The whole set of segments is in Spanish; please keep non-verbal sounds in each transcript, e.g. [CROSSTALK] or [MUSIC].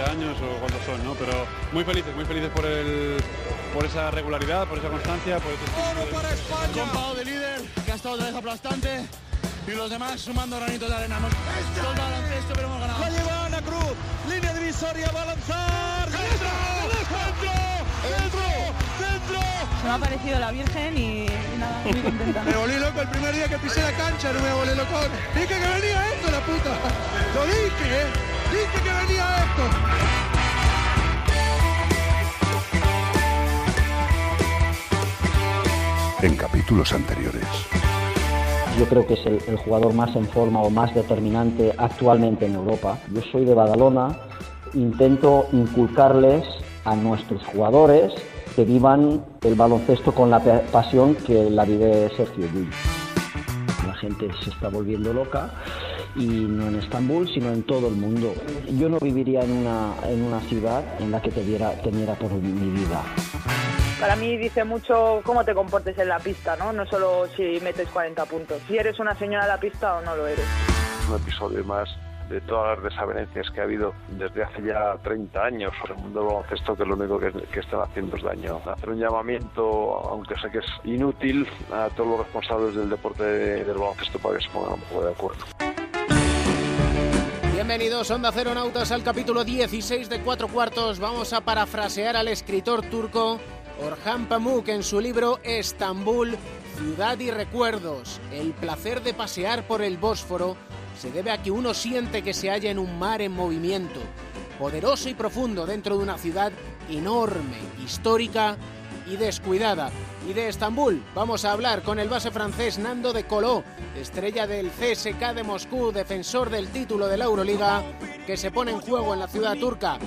imaginar, no sé si son 12 años o cuántos son, ¿no? Pero muy felices, muy felices por el por esa regularidad, por esa constancia, por ese Oro de líder, que ha estado otra vez aplastante y los demás sumando granitos de arena. Hemos baloncesto, pero hemos ganado. La lleva Ana Cruz, línea divisoria, va a lanzar. ¡Dentro! ¡Dentro! ¡Dentro! ¡Dentro! Se me ha parecido la Virgen y, y nada, muy contenta. [LAUGHS] Me volví loco el primer día que pisé la cancha, no me volví loco. Dije que venía esto, la puta. Lo dije, ¿eh? Dije que venía esto. En capítulos anteriores. Yo creo que es el, el jugador más en forma o más determinante actualmente en Europa. Yo soy de Badalona, intento inculcarles a nuestros jugadores que vivan el baloncesto con la pa- pasión que la vive Sergio Llull. La gente se está volviendo loca y no en Estambul, sino en todo el mundo. Yo no viviría en una, en una ciudad en la que temiera, temiera por mi vida. Para mí dice mucho cómo te comportes en la pista, ¿no? No solo si metes 40 puntos. Si eres una señora de la pista o no lo eres. un episodio más de todas las desavenencias que ha habido desde hace ya 30 años sobre el mundo del baloncesto, que lo único que, que están haciendo es daño. Hacer un llamamiento, aunque sé que es inútil, a todos los responsables del deporte de- del baloncesto para que se pongan un poco de acuerdo. Bienvenidos, Onda Cero Nautas, al capítulo 16 de Cuatro Cuartos. Vamos a parafrasear al escritor turco Orhan Pamuk en su libro Estambul, Ciudad y Recuerdos. El placer de pasear por el Bósforo se debe a que uno siente que se halla en un mar en movimiento, poderoso y profundo dentro de una ciudad enorme, histórica y descuidada. Y de Estambul vamos a hablar con el base francés Nando de Coló, estrella del CSK de Moscú, defensor del título de la Euroliga, que se pone en juego en la ciudad turca.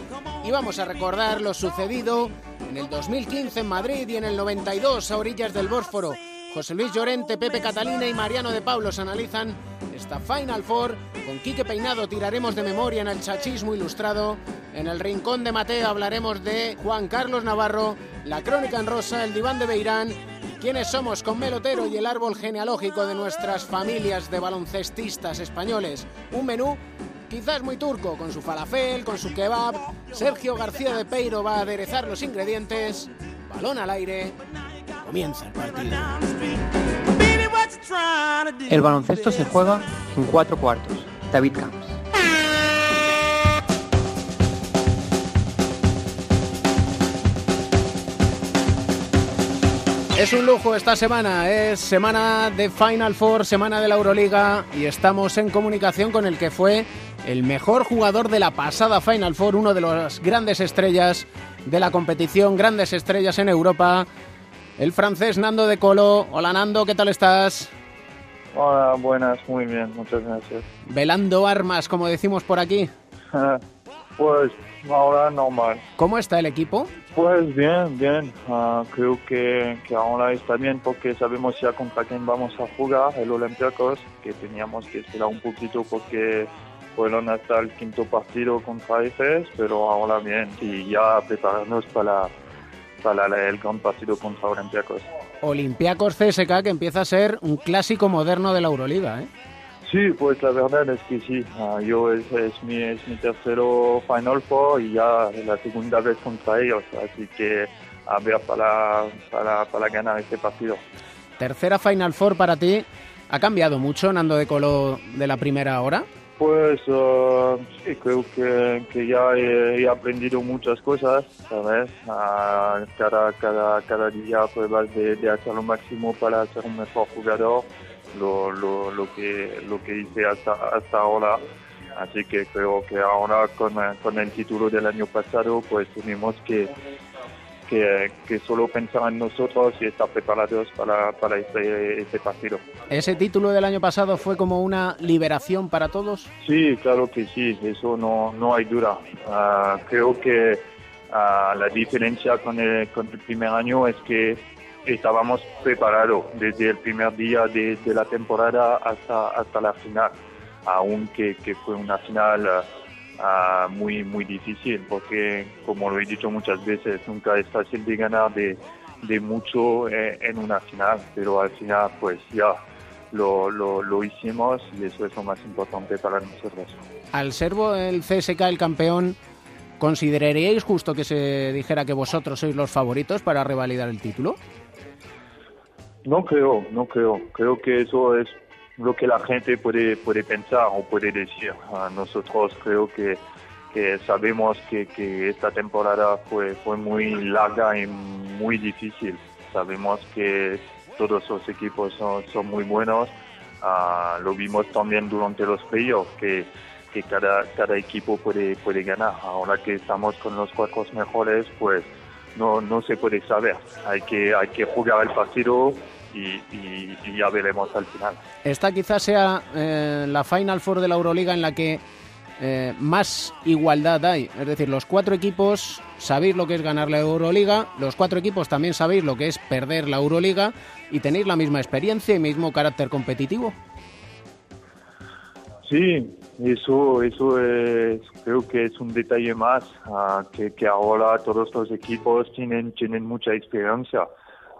Y vamos a recordar lo sucedido en el 2015 en Madrid y en el 92 a orillas del Bósforo. José Luis Llorente, Pepe Catalina y Mariano de Pablos analizan esta Final Four. Con Quique Peinado tiraremos de memoria en el chachismo ilustrado. En el rincón de Mateo hablaremos de Juan Carlos Navarro, la crónica en rosa, el diván de Beirán. ¿Quiénes somos con Melotero y el árbol genealógico de nuestras familias de baloncestistas españoles? Un menú quizás muy turco, con su falafel, con su kebab. Sergio García de Peiro va a aderezar los ingredientes. Balón al aire. Comienza el partido. El baloncesto se juega en cuatro cuartos. David Camps. Es un lujo esta semana, es semana de Final Four, semana de la Euroliga y estamos en comunicación con el que fue el mejor jugador de la pasada Final Four, uno de las grandes estrellas de la competición, grandes estrellas en Europa, el francés Nando de Colo. Hola Nando, ¿qué tal estás? Hola, buenas, muy bien, muchas gracias. Velando armas, como decimos por aquí. [LAUGHS] Pues ahora normal. ¿Cómo está el equipo? Pues bien, bien. Ah, creo que, que ahora está bien porque sabemos ya contra quién vamos a jugar, el Olympiacos, que teníamos que esperar un poquito porque fueron hasta el quinto partido contra EFES, pero ahora bien, y ya prepararnos para, para el partido contra Olympiacos. Olympiacos CSK, que empieza a ser un clásico moderno de la Euroliga, ¿eh? Sí, pues la verdad es que sí. Ah, yo es, es, mi, es mi tercero Final Four y ya es la segunda vez contra ellos, así que a ver para, para, para ganar este partido. Tercera Final Four para ti. ¿Ha cambiado mucho Nando de Colo de la primera hora? Pues ah, sí, creo que, que ya he, aprendido muchas cosas, ¿sabes? Cada, cada, día pruebas de, de hacer lo máximo para ser un mejor jugador, lo, lo, lo, que, lo que hice hasta, hasta ahora. Así que creo que ahora con, con el título del año pasado pues tenemos que, que, que solo pensar en nosotros y estar preparados para, para este, este partido. ¿Ese título del año pasado fue como una liberación para todos? Sí, claro que sí, eso no, no hay duda. Ah, creo que ah, la diferencia con el, con el primer año es que estábamos preparados desde el primer día de, de la temporada hasta, hasta la final, aunque que fue una final ah, ah, muy, muy difícil, porque como lo he dicho muchas veces, nunca es fácil de ganar de, de mucho eh, en una final, pero al final pues ya lo, lo, lo hicimos y eso es lo más importante para nosotros. Al ser el CSK el campeón, ¿consideraríais justo que se dijera que vosotros sois los favoritos para revalidar el título? No creo, no creo. Creo que eso es lo que la gente puede, puede pensar o puede decir. A nosotros creo que, que sabemos que, que, esta temporada fue, fue muy larga y muy difícil. Sabemos que todos los equipos son, son muy buenos. Uh, lo vimos también durante los playoffs, que, que cada, cada equipo puede, puede ganar. Ahora que estamos con los cuatro mejores, pues no, no se puede saber. Hay que, hay que jugar el partido y, y, y ya veremos al final. Esta quizás sea eh, la Final Four de la Euroliga en la que eh, más igualdad hay. Es decir, los cuatro equipos sabéis lo que es ganar la Euroliga, los cuatro equipos también sabéis lo que es perder la Euroliga y tenéis la misma experiencia y mismo carácter competitivo. Sí, eso, eso es, creo que es un detalle más, uh, que, que, ahora todos los equipos tienen, tienen mucha experiencia.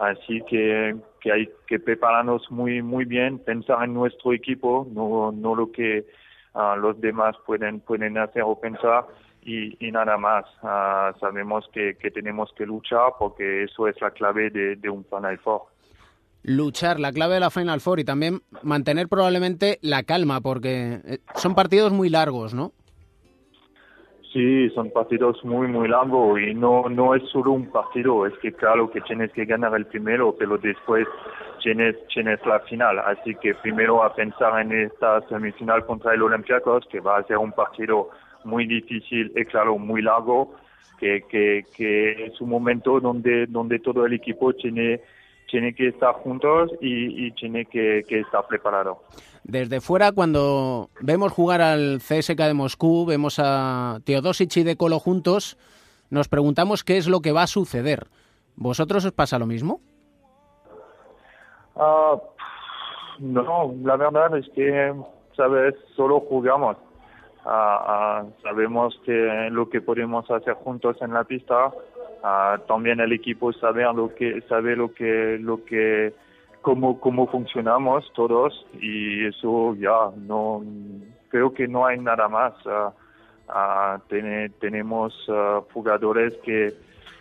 Así que, que hay que prepararnos muy, muy bien, pensar en nuestro equipo, no, no lo que uh, los demás pueden, pueden hacer o pensar y, nada más. Uh, sabemos que, que tenemos que luchar porque eso es la clave de, de un Final Four luchar, la clave de la Final Four y también mantener probablemente la calma, porque eh, son partidos muy largos, ¿no? Sí, son partidos muy, muy largos y no, no es solo un partido, es que claro que tienes que ganar el primero, pero después tienes, tienes la final. Así que primero a pensar en esta semifinal contra el Olympiacos, que va a ser un partido muy difícil y claro, muy largo, que, que, que es un momento donde, donde todo el equipo tiene tiene que estar juntos y, y tiene que, que, estar preparado. Desde fuera, cuando vemos jugar al CSK de Moscú, vemos a Teodosic y De Colo juntos, nos preguntamos qué es lo que va a suceder. ¿Vosotros os pasa lo mismo? Uh, no, la verdad es que, sabes, solo jugamos. Uh, uh, sabemos que lo que podemos hacer juntos en la pista Uh, también el equipo sabe lo que sabe lo que lo que cómo cómo funcionamos todos y eso ya no creo que no hay nada más uh, uh, ten, tenemos jugadores que,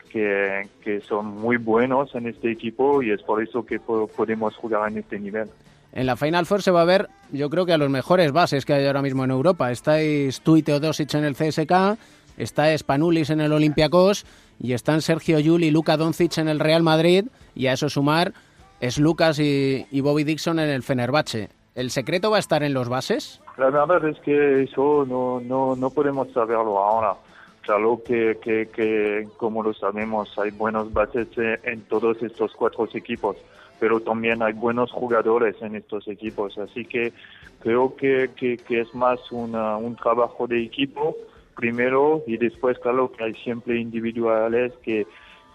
que que son muy buenos en este equipo y es por eso que po podemos jugar en este nivel en la Final Four se va a ver, yo creo que a los mejores bases que hay ahora mismo en Europa. Estáis tú y Teodosic en el CSK, está Spanulis en el Olympiacos y están Sergio Yul y Luka Doncic en el Real Madrid y a eso sumar es Lucas y, y, Bobby Dixon en el Fenerbahce. ¿El secreto va a estar en los bases? La verdad es que eso no, no, no podemos saberlo ahora. Claro que, que, que, como lo sabemos, hay buenos bases en todos estos cuatro equipos, pero también hay buenos jugadores en estos equipos. Así que creo que, que es más una, un trabajo de equipo primero y después, claro, que hay siempre individuales que,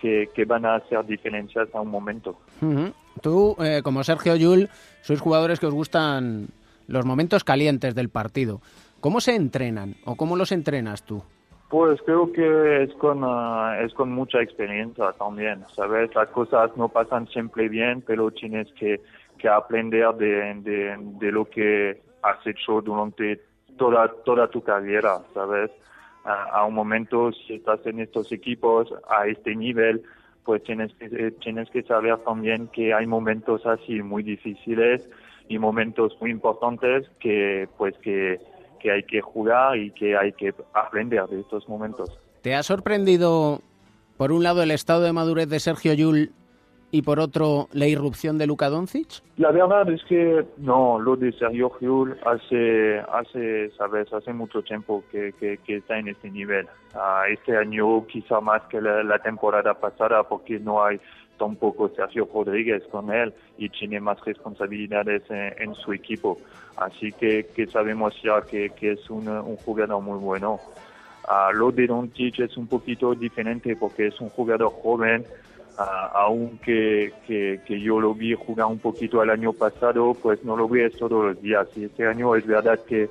que, que van a hacer diferencias a un momento. Uh -huh. Tú, eh, como Sergio Yul, sois jugadores que os gustan los momentos calientes del partido. ¿Cómo se entrenan o cómo los entrenas tú? Pues creo que es con, uh, es con mucha experiencia también, ¿sabes? Las cosas no pasan siempre bien, pero tienes que, que aprender de, de, de lo que has hecho durante toda, toda tu carrera, ¿sabes? A, un momento, si estás en estos equipos a este nivel, pues tienes que, eh, tienes que saber también que hay momentos así muy difíciles y momentos muy importantes que, pues, que, que hay que jugar y que hay que aprender de estos momentos. ¿Te ha sorprendido, por un lado, el estado de madurez de Sergio Yul y por otro la irrupción de Luka Doncic? La verdad es que no, lo de Sergio Yul hace, hace, sabes, hace mucho tiempo que, que, que está en este nivel. Uh, este año quizá más que la, la, temporada pasada porque no hay tampoco Sergio Rodríguez con él y tiene más responsabilidades en, en su equipo. Así que, que sabemos ya que, que es un, un jugador muy bueno. Uh, lo de Doncic es un poquito diferente porque es un jugador joven, aunque que, que, yo lo vi jugar un poquito el año pasado, pues no lo vi todos los días. Y este año es verdad que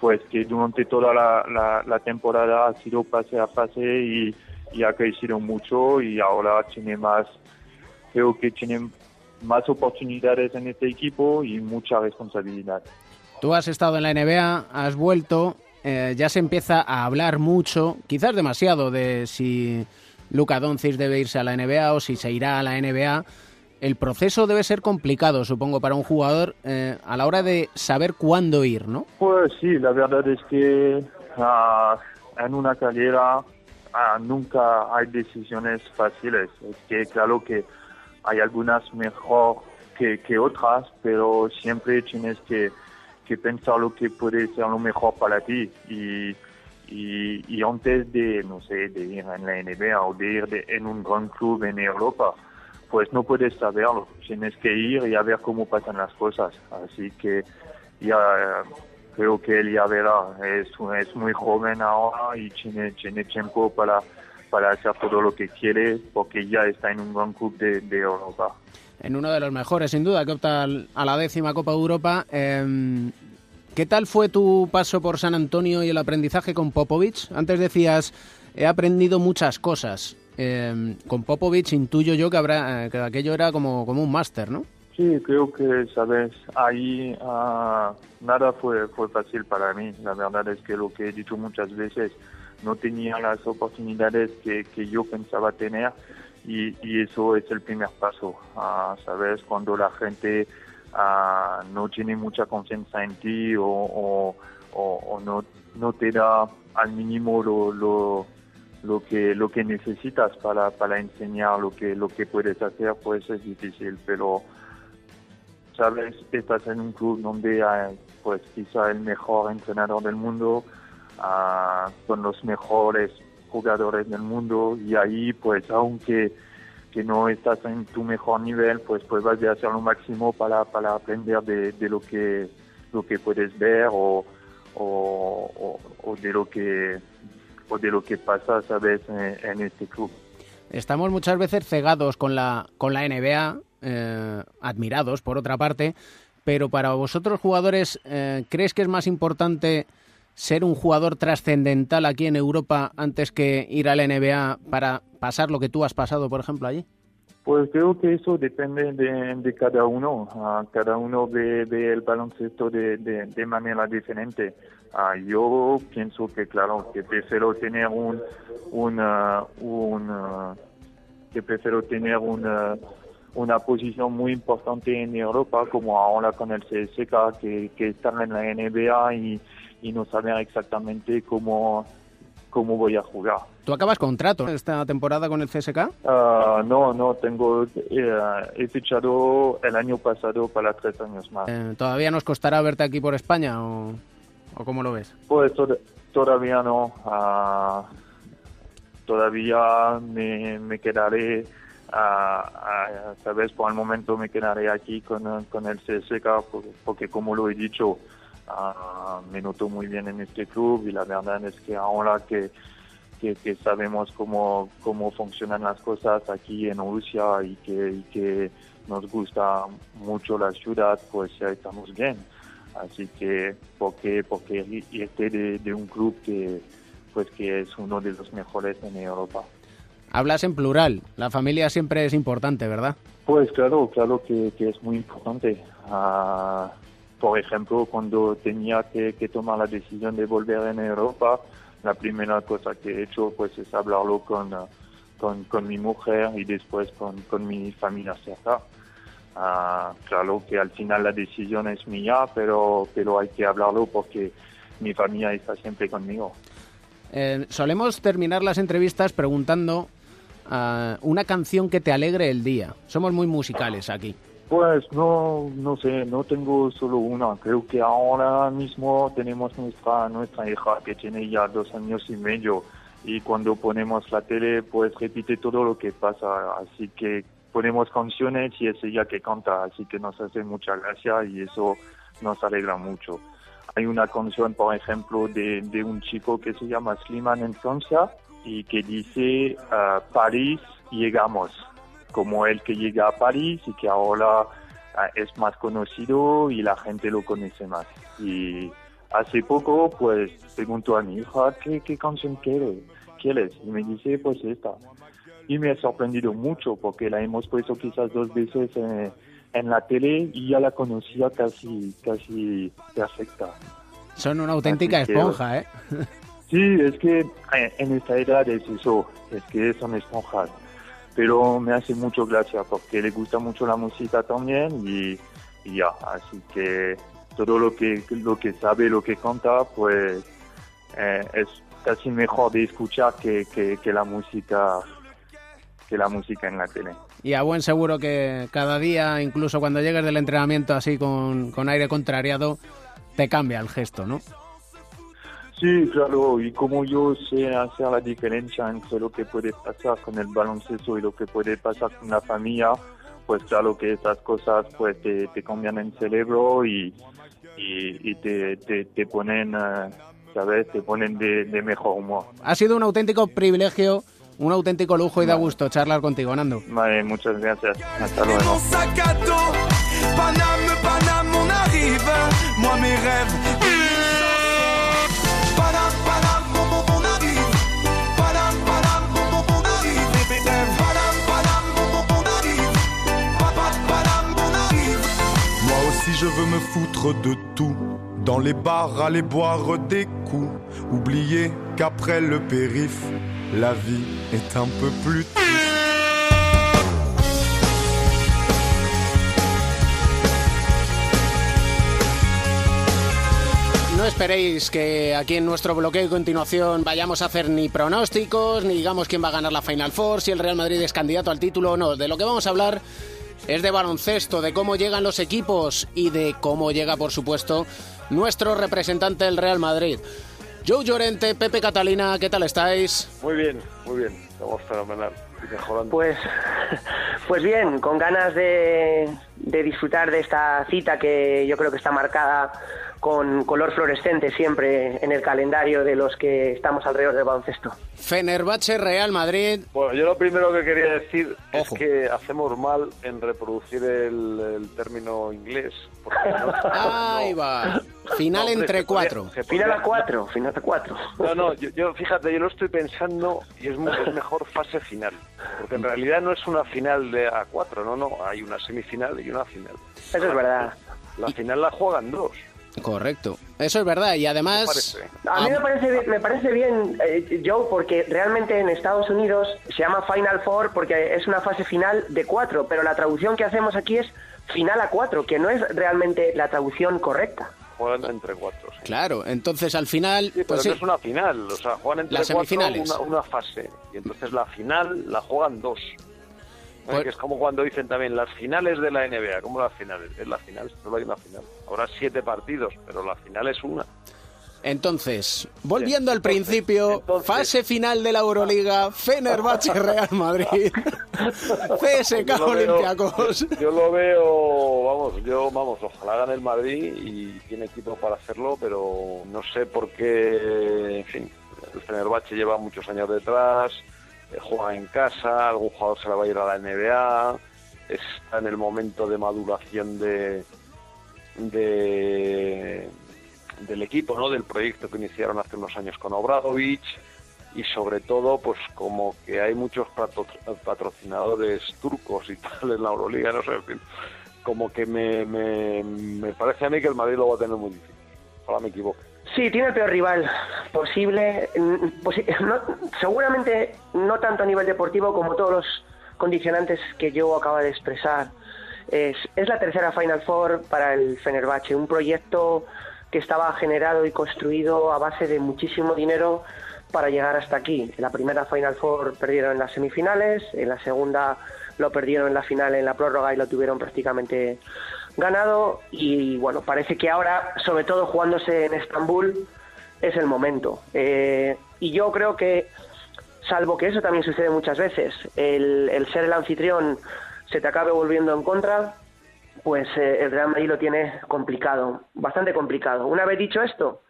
pues que durante toda la, la, la temporada ha sido pase a pase y, y, ha crecido mucho y ahora tiene más, creo que tiene más oportunidades en este equipo y mucha responsabilidad. Tú has estado en la NBA, has vuelto, eh, ya se empieza a hablar mucho, quizás demasiado, de si Luka Doncic debe irse a la NBA o si se irá a la NBA. El proceso debe ser complicado, supongo, para un jugador eh, a la hora de saber cuándo ir, ¿no? Pues sí, la verdad es que ah, en una carrera ah, nunca hay decisiones fáciles. Es que claro que hay algunas mejor que, que otras, pero siempre tienes que, que, pensar lo que puede ser lo mejor para ti. Y, y, y, antes de, no sé, de ir en la NBA o de ir en un gran club en Europa, pues no puedes saberlo. Tienes que ir y a ver cómo pasan las cosas. Así que ya creo que él ya verá. Es, es muy joven ahora y tiene, tiene tiempo para para hacer todo lo que quiere porque ya está en un gran club de, Europa. En uno de los mejores, sin duda, que opta a la décima Copa de Europa. Em, ¿Qué tal fue tu paso por San Antonio y el aprendizaje con Popovich? Antes decías, he aprendido muchas cosas. Em, con Popovich intuyo yo que, habrá, que aquello era como, como un máster, ¿no? Sí, creo que, sabes, ahí uh, nada fue, fue fácil para mí. La verdad es que lo que he dicho muchas veces, no tenía las oportunidades que, que yo pensaba tener y, y, eso es el primer paso, uh, ¿sabes? Cuando la gente uh, no tiene mucha confianza en ti o, o, no, no te da al mínimo lo, lo, lo, que, lo que necesitas para, para enseñar lo que, lo que puedes hacer, pues es difícil, pero sabes, estás en un club donde pues quizá el mejor entrenador del mundo, con los mejores jugadores del mundo y ahí pues aunque que no estás en tu mejor nivel pues vas a hacer lo máximo para, para aprender de, de, lo que lo que puedes ver o, o, o, de lo que o de lo que pasa sabes en, este club. Estamos muchas veces cegados con la con la NBA eh, admirados por otra parte pero para vosotros jugadores eh, crees que es más importante ser un jugador trascendental aquí en Europa antes que ir a la NBA para pasar lo que tú has pasado, por ejemplo, allí? Pues creo que eso depende de, cada uno. Ah, cada uno ve, el baloncesto de, de, manera diferente. Uh, yo pienso que, claro, que prefiero tener un, un, que prefiero tener una, una posición muy importante en Europa, como ahora con el CSK, que, que estar en la NBA y y no saber exactamente cómo, cómo voy a jugar. ¿Tú acabas contrato esta temporada con el CSK? Ah, no, no, tengo, eh, he fichado el año pasado para tres años más. Eh, ¿Todavía nos costará verte aquí por España o, o cómo lo ves? Pues todavía no. Ah, todavía me, me quedaré, uh, sabes, por el momento me quedaré aquí con, con el CSK porque como lo he dicho, Uh, me noto muy bien en este club y la verdad es que ahora que, que, sabemos cómo, cómo funcionan las cosas aquí en Rusia y que, y que nos gusta mucho la ciudad, pues ya estamos bien. Así que, ¿por qué, porque irte de, de un club que, pues, que es uno de los mejores en Europa? Hablas en plural, la familia siempre es importante, ¿verdad? Pues claro, claro que, que es muy importante. Uh, por ejemplo, cuando tenía que, tomar la decisión de volver en Europa, la primera cosa que he hecho pues es hablarlo con, con, mi mujer y después con, mi familia cerca. Ah, claro que al final la decisión es mía, pero, pero hay que hablarlo porque mi familia está siempre conmigo. Eh, solemos terminar las entrevistas preguntando ah, una canción que te alegre el día. Somos muy musicales aquí. Pues no, no sé, no tengo solo una. Creo que ahora mismo tenemos nuestra, nuestra hija que tiene ya dos años y medio y cuando ponemos la tele pues repite todo lo que pasa. Así que ponemos canciones y es ella que canta, así que nos hace mucha gracia y eso nos alegra mucho. Hay una canción, por ejemplo, de, de un chico que se llama Sliman en Francia y que dice uh, París llegamos como el que llega a París y que ahora ah, es más conocido y la gente lo conoce más. Y hace poco, pues, pregunto a mi hija, ¿qué, qué canción quiere, quieres? Y me dice, pues esta. Y me ha sorprendido mucho porque la hemos puesto quizás dos veces en, en la tele y ya la conocía casi, casi perfecta. Son una auténtica Así que- esponja, ¿eh? [LAUGHS] Sí, es que eh, en esta edad es eso, es que son esponjas. Pero me hace mucho gracia porque le gusta mucho la música también y, ya, así que todo lo que, lo que sabe, lo que canta, pues eh, es casi mejor de escuchar que, que, que la música que la música en la tele. Y a buen seguro que cada día, incluso cuando llegues del entrenamiento así con, con aire contrariado, te cambia el gesto, ¿no? Sí, claro, y como yo sé hacer la diferencia entre lo que puede pasar con el baloncesto y lo que puede pasar con la familia, pues claro que esas cosas pues te, te cambian el cerebro y, y, y te, te, te ponen, eh, ¿sabes? Te ponen de, de mejor humor. Ha sido un auténtico privilegio, un auténtico lujo y da gusto charlar contigo, Nando. Vale, muchas gracias. Hasta luego. Je veux me foutre de tout. Dans les bars, aller boire des coups. Oublier qu'après le périph, la vie est un peu plus triste. No esperéis que aquí en nuestro bloqueo y continuación vayamos a hacer ni pronósticos, ni digamos quién va a ganar la Final Four, si el Real Madrid es candidato al título o no. De lo que vamos a hablar es de baloncesto, de cómo llegan los equipos y de cómo llega, por supuesto, nuestro representante del Real Madrid. Joe Llorente, Pepe Catalina, ¿qué tal estáis? Muy bien, muy bien. Estamos fenomenal. y Mejorando. Pues, [LAUGHS] pues bien, con ganas de, de disfrutar de esta cita que yo creo que está marcada con color fluorescente siempre en el calendario de los que estamos alrededor del baloncesto. Fenerbahce, Real Madrid. Bueno, yo lo primero que quería decir es que hacemos mal en reproducir el, el término inglés. porque [LAUGHS] no- Ahí va. Final No, entre podría- cuatro. se Final podría- a cuatro, final a cuatro. No, no, yo, yo, fíjate, yo lo estoy pensando y es, mu- es mejor fase final. Porque en realidad no es una final de A4, no, no, hay una semifinal y una final. Eso es verdad. La final la juegan dos. Correcto. Eso es verdad. Y además... A mí me parece, bien- me parece bien, eh, Joe, porque realmente en Estados Unidos se llama Final Four porque es una fase final de cuatro, pero la traducción que hacemos aquí es final a cuatro, que no es realmente la traducción correcta. Juegan entre cuatro. sí. Claro, entonces al final... Sí, pero pues no sí. es una final, o sea, juegan entre Las cuatro semifinales. una, una fase. Y entonces la final la juegan dos. Pues- es como cuando dicen también las finales de la NBA. ¿Cómo las finales? Es la final, solo hay una final. Habrá siete partidos, pero la final es una. Entonces, volviendo al principio, fase final de la Euroliga, Fenerbahce Real Madrid, [LAUGHS] CSK Yo veo- Olympiacos. Yo lo veo, vamos, yo, vamos, ojalá gane el Madrid y tiene equipo para hacerlo, pero no sé por qué, en fin, el Fenerbahce lleva muchos años detrás, eh, juega en casa, algún jugador se la va a ir a la NBA, está en el momento de maduración de, de del equipo, ¿no? Del proyecto que iniciaron hace unos años con Obradovic y sobre todo, pues como que hay muchos patro- patrocinadores turcos y [LAUGHS] tal en la Euroliga, no sé, en fin, como que me, me, me parece a mí que el Madrid lo va a tener muy difícil. Ojalá me equivoque. Sí, tiene el peor rival posible. mm, posi- [LAUGHS] no- seguramente no tanto a nivel deportivo como todos los condicionantes que yo acaba de expresar. Es, es la tercera Final Four para el Fenerbahce, un proyecto que estaba generado y construido a base de muchísimo dinero para llegar hasta aquí. En la primera Final Four perdieron en las semifinales, en la segunda lo perdieron en la final en la prórroga y lo tuvieron prácticamente ganado y bueno, parece que ahora, sobre todo jugándose en Estambul, es el momento. Eh, y yo creo que, salvo que eso también sucede muchas veces, el, el ser el anfitrión se te acabe volviendo en contra, pues eh, el Real Madrid lo tiene complicado, bastante complicado. Una vez dicho esto,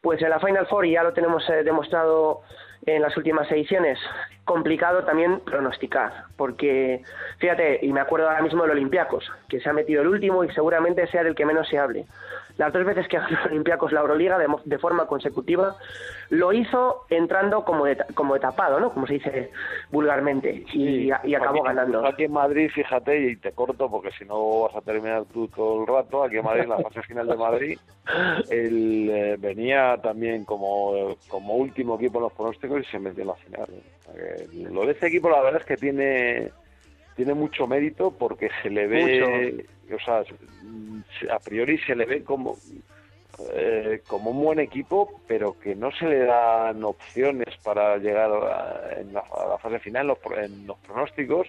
pues en la Final Four, y ya lo tenemos eh, demostrado en las últimas ediciones, complicado también pronosticar, porque fíjate, y me acuerdo ahora mismo del Olympiacos, que se ha metido el último y seguramente sea del que menos se hable. Las dos veces que ganó Olympiacos la Euroliga de, de forma consecutiva, lo hizo entrando como, de, como etapado, ¿no? Como se dice vulgarmente, y, y acabó Aquí- ganando. Aquí en Madrid, fíjate, y te corto porque si no vas a terminar tú todo el rato, aquí en Madrid, en la fase final de Madrid, él eh, venía también como, como último equipo en los pronósticos y se metió en la final. Que Lo de este equipo, la verdad es que tiene tiene mucho mérito porque se le ve, o sea, se- a priori se le ve como eh, como un buen equipo, pero que no se le dan opciones para llegar a, en la, a la fase final en los, en los pronósticos,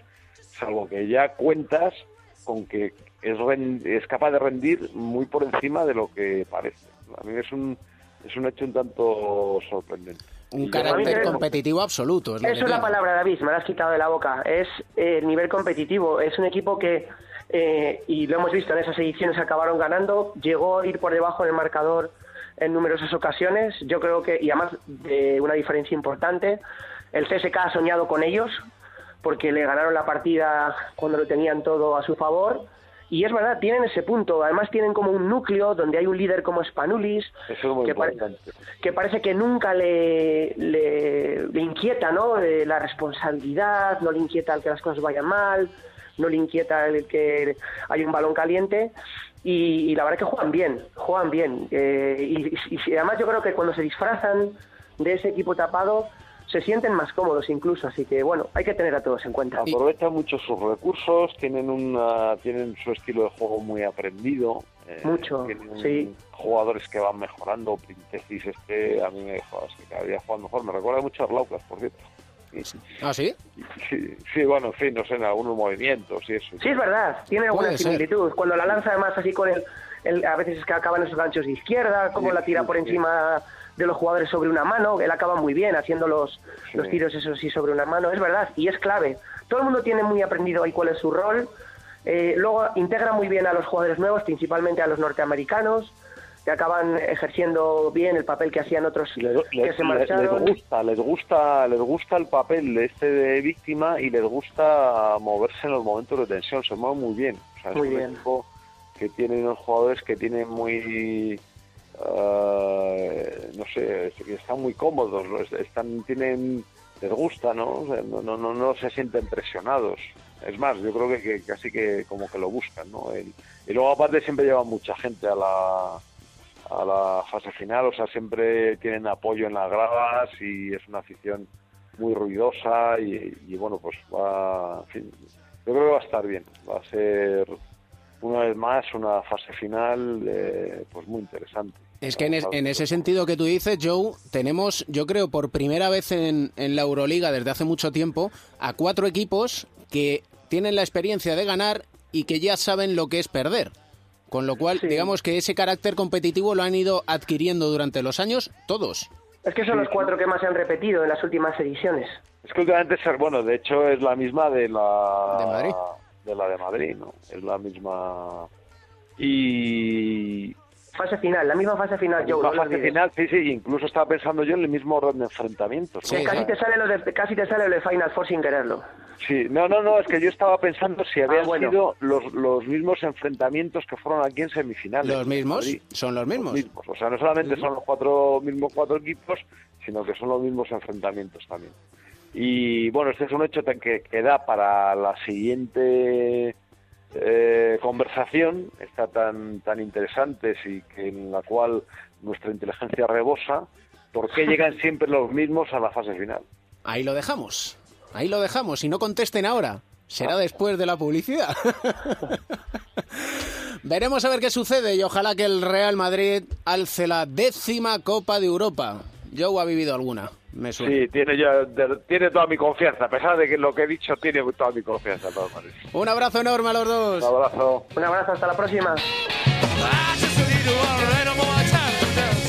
salvo que ya cuentas con que es, es capaz de rendir muy por encima de lo que parece. A mí es un, es un hecho un tanto sorprendente. Un carácter competitivo absoluto. Es es la tiene. palabra, David, me la has quitado de la boca. Es eh, el nivel competitivo. Es un equipo que, eh, y lo hemos visto en esas ediciones, acabaron ganando. Llegó a ir por debajo del marcador en numerosas ocasiones. Yo creo que, y además de una diferencia importante, el CSK ha soñado con ellos porque le ganaron la partida cuando lo tenían todo a su favor. Y es verdad, tienen ese punto. Además tienen como un núcleo donde hay un líder como Spanulis, es que, pare- que parece que nunca le, le, le inquieta ¿no? Eh, la responsabilidad, no le inquieta el que las cosas vayan mal, no le inquieta el que hay un balón caliente y, y la verdad es que juegan bien, juegan bien. Eh, y, y- y además yo creo que cuando se disfrazan de ese equipo tapado se sienten más cómodos incluso, así que bueno, hay que tener a todos en cuenta. Aprovechan mucho sus recursos, tienen una, tienen su estilo de juego muy aprendido. eh, Mucho, tienen sí. Jugadores que van mejorando. Printesis este a mí me dejó así, cada día juega mejor. Me recuerda mucho a Arlaucas, por cierto. ¿Ah, sí? Sí, sí, bueno, en fin, no sé, en algunos movimientos y eso. Sí, es verdad, tiene alguna Puede ser. similitud. Cuando la lanza además así con el, el- a veces es que acaban esos ganchos de izquierda, como Sí, la tira sí, por sí. encima de los jugadores sobre una mano, él acaba muy bien haciendo los, los tiros esos sí sobre una mano, es verdad, y es clave. Todo el mundo tiene muy aprendido ahí cuál es su rol. Eh, luego integra muy bien a los jugadores nuevos, principalmente a los norteamericanos, que acaban ejerciendo bien el papel que hacían otros que Les, se les- marcharon. les gusta, les gusta, les gusta el papel de este de víctima y les gusta moverse en los momentos de tensión, se mueven muy bien. O sea, es Muy un bien. equipo que tiene unos jugadores que tienen muy eh, no sé, están muy cómodos, están, tienen, les gusta, ¿no? No, no, no, no se sienten presionados. Es más, yo creo que, que casi que como que lo buscan, ¿no? El- y luego aparte siempre llevan mucha gente a la, a la fase final, o sea, siempre tienen apoyo en las gradas y es una afición muy ruidosa y, y bueno, pues va, en fin, yo creo que va a estar bien, va a ser una vez más una fase final eh, pues muy interesante. Es que en, es- en ese sentido que tú dices, Joe, tenemos, yo creo, por primera vez en, en la Euroliga desde hace mucho tiempo, a cuatro equipos que tienen la experiencia de ganar y que ya saben lo que es perder. Con lo cual, digamos que ese carácter competitivo lo han ido adquiriendo durante los años todos. Es que son los cuatro que más se han repetido en las últimas ediciones. Es que últimamente bueno, de hecho es la misma de la De Madrid. de la de Madrid, ¿no? Es la misma y Fase final, la misma fase final, la misma no lo fase final, sí, sí, incluso estaba pensando yo en el mismo orden de enfrentamientos. Que casi, te sale lo de, casi te sale lo de Final Four sin quererlo. Sí, no, no, no, es que yo estaba pensando si habían Ah, bueno. sido los, los mismos enfrentamientos que fueron aquí en semifinales. Los mismos, son los mismos. Los mismos. O sea, no solamente son los cuatro mismos cuatro equipos, sino que son los mismos enfrentamientos también. Y bueno, este es un hecho que, que da para la siguiente eh, conversación, está tan, tan interesante y que en la cual nuestra inteligencia rebosa, ¿por qué llegan [LAUGHS] siempre los mismos a la fase final? Ahí lo dejamos. Ahí lo dejamos. Y no contesten ahora. Será después de la publicidad. [LAUGHS] Veremos a ver qué sucede y ojalá que el Real Madrid alce la décima Copa de Europa. Joe ha vivido alguna, me suena. Sí, tiene, ya, de- tiene toda mi confianza, a pesar de que lo que he dicho tiene toda mi confianza. Un abrazo enorme a los dos. Un abrazo. Un abrazo, hasta la próxima.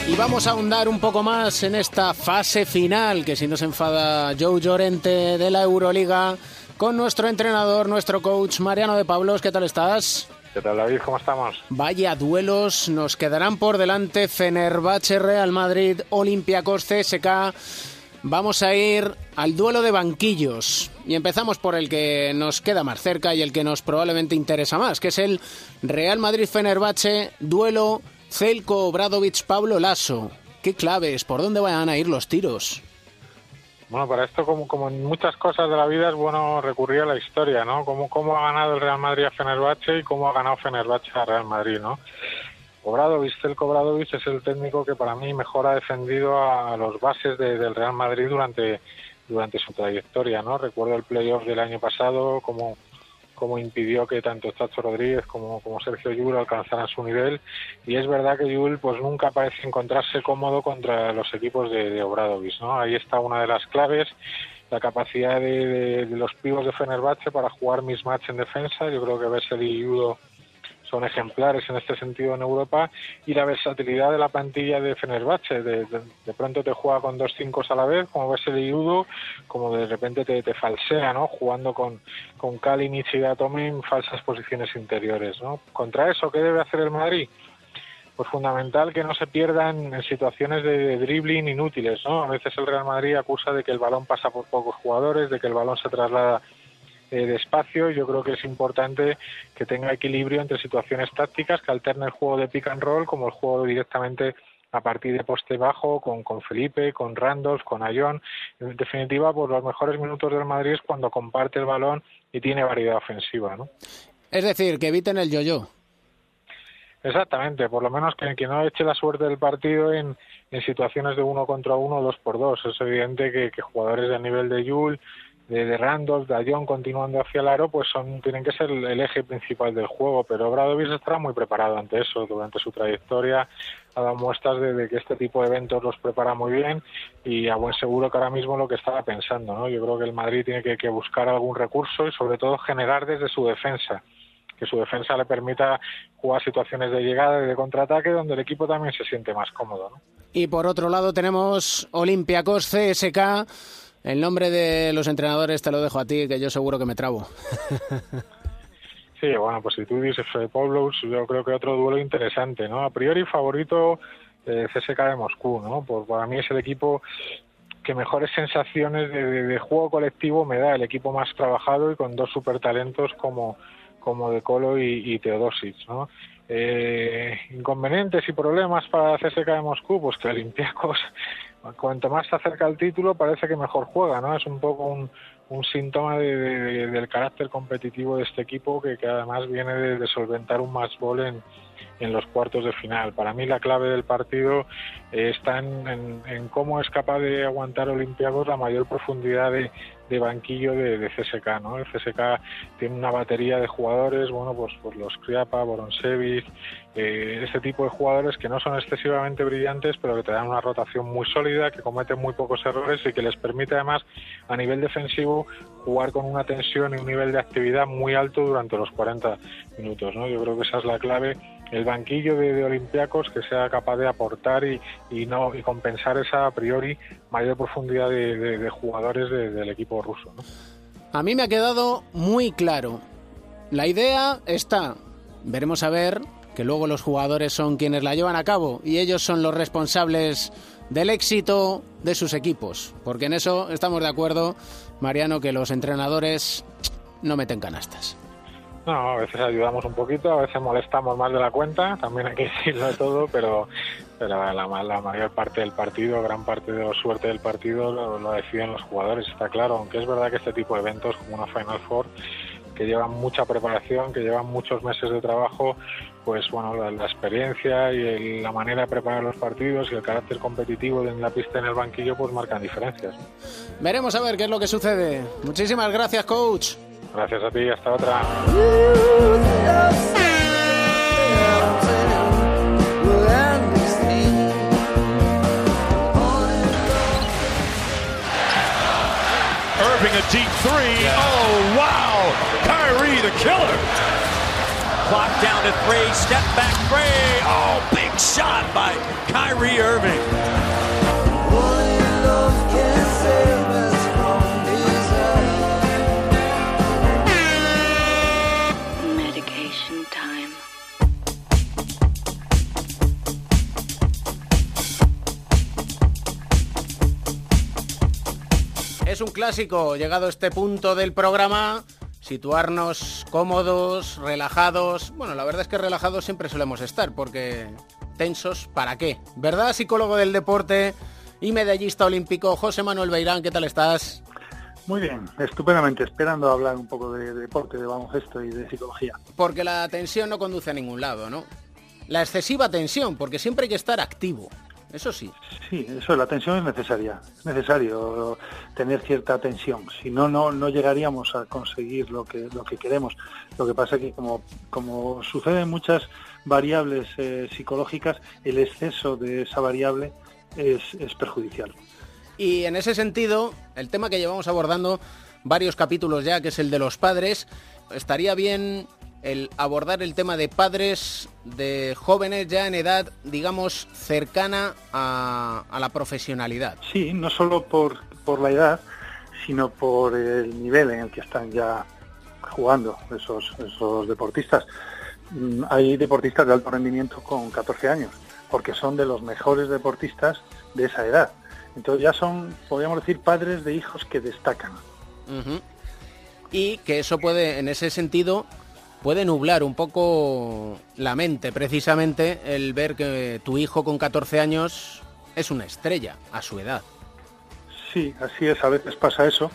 Y vamos a ahondar un poco más en esta fase final, que si no se enfada Joe Llorente de la Euroliga, con nuestro entrenador, nuestro coach Mariano de Pablos. ¿Qué tal estás? ¿Qué tal, David? ¿Cómo estamos? Vaya duelos nos quedarán por delante Fenerbahce, Real Madrid, Olympiacos, CSK. Vamos a ir al duelo de banquillos y empezamos por el que nos queda más cerca y el que nos probablemente interesa más, que es el Real Madrid-Fenerbahce, duelo Celko, Obradovic, Pablo Lasso. ¿Qué claves? ¿Por dónde van a ir los tiros? Bueno, para esto, como, como en muchas cosas de la vida, es bueno recurrir a la historia, ¿no? Cómo, cómo ha ganado el Real Madrid a Fenerbahce y cómo ha ganado Fenerbahce a Real Madrid, ¿no? Obradovic, Celko Obradovic es el técnico que para mí mejor ha defendido a los bases de, del Real Madrid durante, durante su trayectoria, ¿no? Recuerdo el playoff del año pasado, como cómo impidió que tanto Tacho Rodríguez como, como Sergio Llull alcanzaran su nivel y es verdad que Llull pues nunca parece encontrarse cómodo contra los equipos de, de ¿no? Ahí está una de las claves la capacidad de, de, de los pibos de Fenerbahce para jugar mismatch en defensa. Yo creo que Bessel y Judo son ejemplares en este sentido en Europa y la versatilidad de la plantilla de Fenerbahce. De, de, pronto te juega con dos cinco a la vez, como Bessel y Udo, como de repente te, te falsea, ¿no? Jugando con, con Kalinic y Datome en falsas posiciones interiores, ¿no? Contra eso, ¿qué debe hacer el Madrid? Pues fundamental que no se pierdan en situaciones de dribbling inútiles, ¿no? A veces el Real Madrid acusa de que el balón pasa por pocos jugadores, de que el balón se traslada eh, de espacio. Yo creo que es importante que tenga equilibrio entre situaciones tácticas, que alterne el juego de pick and roll como el juego directamente a partir de poste bajo con, con Felipe, con Randolph, con Ayón. En definitiva, pues los mejores minutos del Madrid es cuando comparte el balón y tiene variedad ofensiva, ¿no? Es decir, que eviten el yo-yo. Exactamente, por lo menos que, que no eche la suerte del partido en, en situaciones de uno contra uno o dos por dos. Es evidente que, que jugadores de nivel de Yul, de, Randolph, de Ayón continuando hacia el aro, pues son tienen que ser el, eje principal del juego. Pero Bradovic estará muy preparado ante eso. Durante su trayectoria ha dado muestras de, que este tipo de eventos los prepara muy bien y a buen seguro que ahora mismo lo que estaba pensando. ¿no? Yo creo que el Madrid tiene que, que buscar algún recurso y sobre todo generar desde su defensa que su defensa le permita jugar situaciones de llegada y de contraataque donde el equipo también se siente más cómodo. ¿no? Y por otro lado tenemos Olympiacos CSK. El nombre de los entrenadores te lo dejo a ti, que yo seguro que me trabo. Sí, bueno, pues si tú dices Pablos, yo creo que otro duelo interesante, ¿no? A priori favorito eh, CSK de Moscú, ¿no? Por, para mí es el equipo que mejores sensaciones de, juego colectivo me da, el equipo más trabajado y con dos super talentos como, como De Colo y, y Teodosic, ¿no? Eh, inconvenientes y problemas para CSK de Moscú, pues que Olympiacos, cuanto más se acerca al título, parece que mejor juega, ¿no? Es un poco un, un síntoma de, de, del carácter competitivo de este equipo que, además viene de, de solventar un match ball en, en los cuartos de final. Para mí la clave del partido eh, está en, en, en, cómo es capaz de aguantar Olympiacos la mayor profundidad de, de banquillo de, de, CSK, ¿no? El CSK tiene una batería de jugadores, bueno, pues, pues los Kriapa, Boronsevic, eh, este tipo de jugadores que no son excesivamente brillantes, pero que te dan una rotación muy sólida, que cometen muy pocos errores y que les permite además a nivel defensivo jugar con una tensión y un nivel de actividad muy alto durante los 40 minutos, ¿no? Yo creo que esa es la clave el banquillo de, de Olympiacos que sea capaz de aportar y, y, no y compensar esa a priori mayor profundidad de, de, jugadores del equipo ruso. A mí me ha quedado muy claro. La idea está. Veremos a ver que luego los jugadores son quienes la llevan a cabo y ellos son los responsables del éxito de sus equipos. Porque en eso estamos de acuerdo, Mariano, que los entrenadores no meten canastas. No, a veces ayudamos un poquito, a veces molestamos más de la cuenta, también hay que decirlo de todo, pero, pero la, la, mayor parte del partido, gran parte de la suerte del partido lo, lo, deciden los jugadores, está claro, aunque es verdad que este tipo de eventos como una Final Four, que llevan mucha preparación, que llevan muchos meses de trabajo, pues bueno, la, la experiencia y el, la manera de preparar los partidos y el carácter competitivo en la pista en el banquillo, pues marcan diferencias. Veremos a ver qué es lo que sucede. Muchísimas gracias, coach. Gracias a ti, hasta otra. Irving a deep three. Oh, wow. Kyrie the killer. Clock down to three. Step back three. Oh, big shot by Kyrie Irving. Es un clásico, llegado a este punto del programa, situarnos cómodos, relajados. Bueno, la verdad es que relajados siempre solemos estar, porque tensos, ¿para qué? ¿Verdad, psicólogo del deporte y medallista olímpico José Manuel Beirán? ¿Qué tal estás? Muy bien, estupendamente, esperando hablar un poco de, deporte, de baloncesto y de psicología. Porque la tensión no conduce a ningún lado, ¿no? La excesiva tensión, porque siempre hay que estar activo. Eso sí. Sí, eso, la tensión es necesaria. Es necesario tener cierta tensión. Si no, no, no llegaríamos a conseguir lo que, lo que queremos. Lo que pasa es que como, como suceden muchas variables eh, psicológicas, el exceso de esa variable es, es perjudicial. Y en ese sentido, el tema que llevamos abordando varios capítulos ya, que es el de los padres, estaría bien el abordar el tema de padres de jóvenes ya en edad, digamos, cercana a, la profesionalidad. Sí, no solo por, por la edad, sino por el nivel en el que están ya jugando esos, esos deportistas. Mm, hay deportistas de alto rendimiento con 14 años, porque son de los mejores deportistas de esa edad. Entonces ya son, podríamos decir, padres de hijos que destacan. Y que eso puede, en ese sentido, puede nublar un poco la mente, precisamente el ver que tu hijo con 14 años es una estrella a su edad. Sí, así es, a veces pasa eso.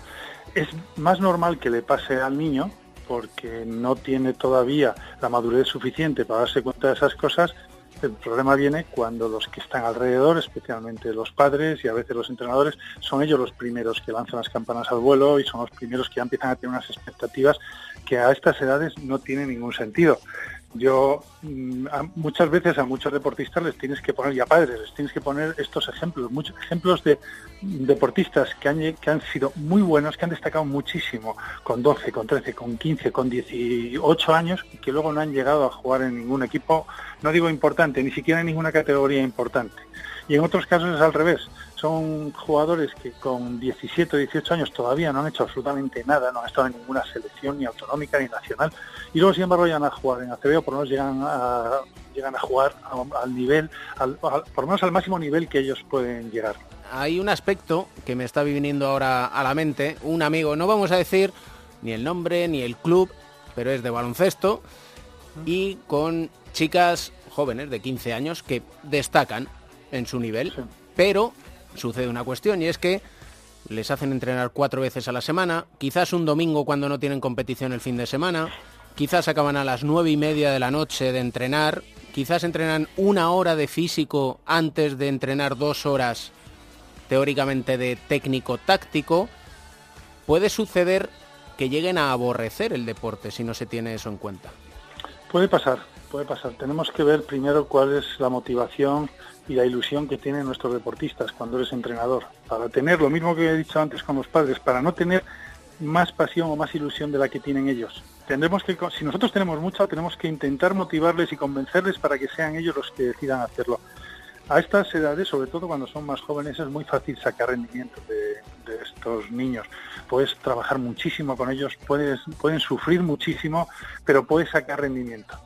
Es más normal que le pase al niño porque no tiene todavía la madurez suficiente para darse cuenta de esas cosas. El problema viene cuando los que están alrededor, especialmente los padres y a veces los entrenadores, son ellos los primeros que lanzan las campanas al vuelo y son los primeros que ya empiezan a tener unas expectativas que a estas edades no tiene ningún sentido. Yo mm, muchas veces a muchos deportistas les tienes que poner, ya padres, les tienes que poner estos ejemplos, muchos ejemplos de deportistas que han, que han sido muy buenos, que han destacado muchísimo con 12, con 13, con 15, con 18 años y que luego no han llegado a jugar en ningún equipo, no digo importante, ni siquiera en ninguna categoría importante. Y en otros casos es al revés son jugadores que con 17 o 18 años todavía no han hecho absolutamente nada, no han estado en ninguna selección ni autonómica ni nacional, y luego sin embargo llegan a jugar en ACB o por lo menos llegan a, llegan a jugar al nivel, por lo menos al máximo nivel que ellos pueden llegar. Hay un aspecto que me está viniendo ahora a la mente, un amigo, no vamos a decir ni el nombre ni el club, pero es de baloncesto, y con chicas jóvenes de 15 años que destacan en su nivel, pero sucede una cuestión y es que les hacen entrenar cuatro veces a la semana, quizás un domingo cuando no tienen competición el fin de semana, quizás acaban a las nueve y media de la noche de entrenar, quizás entrenan una hora de físico antes de entrenar dos horas teóricamente de técnico táctico, puede suceder que lleguen a aborrecer el deporte si no se tiene eso en cuenta. Puede pasar, puede pasar. Tenemos que ver primero cuál es la motivación y la ilusión que tienen nuestros deportistas cuando eres entrenador. Para tener lo mismo que he dicho antes con los padres, para no tener más pasión o más ilusión de la que tienen ellos. Tendremos que, si nosotros tenemos mucha, tenemos que intentar motivarles y convencerles para que sean ellos los que decidan hacerlo. A estas edades, sobre todo cuando son más jóvenes, es muy fácil sacar rendimiento de, estos niños. Puedes trabajar muchísimo con ellos, puedes, pueden sufrir muchísimo, pero puedes sacar rendimiento.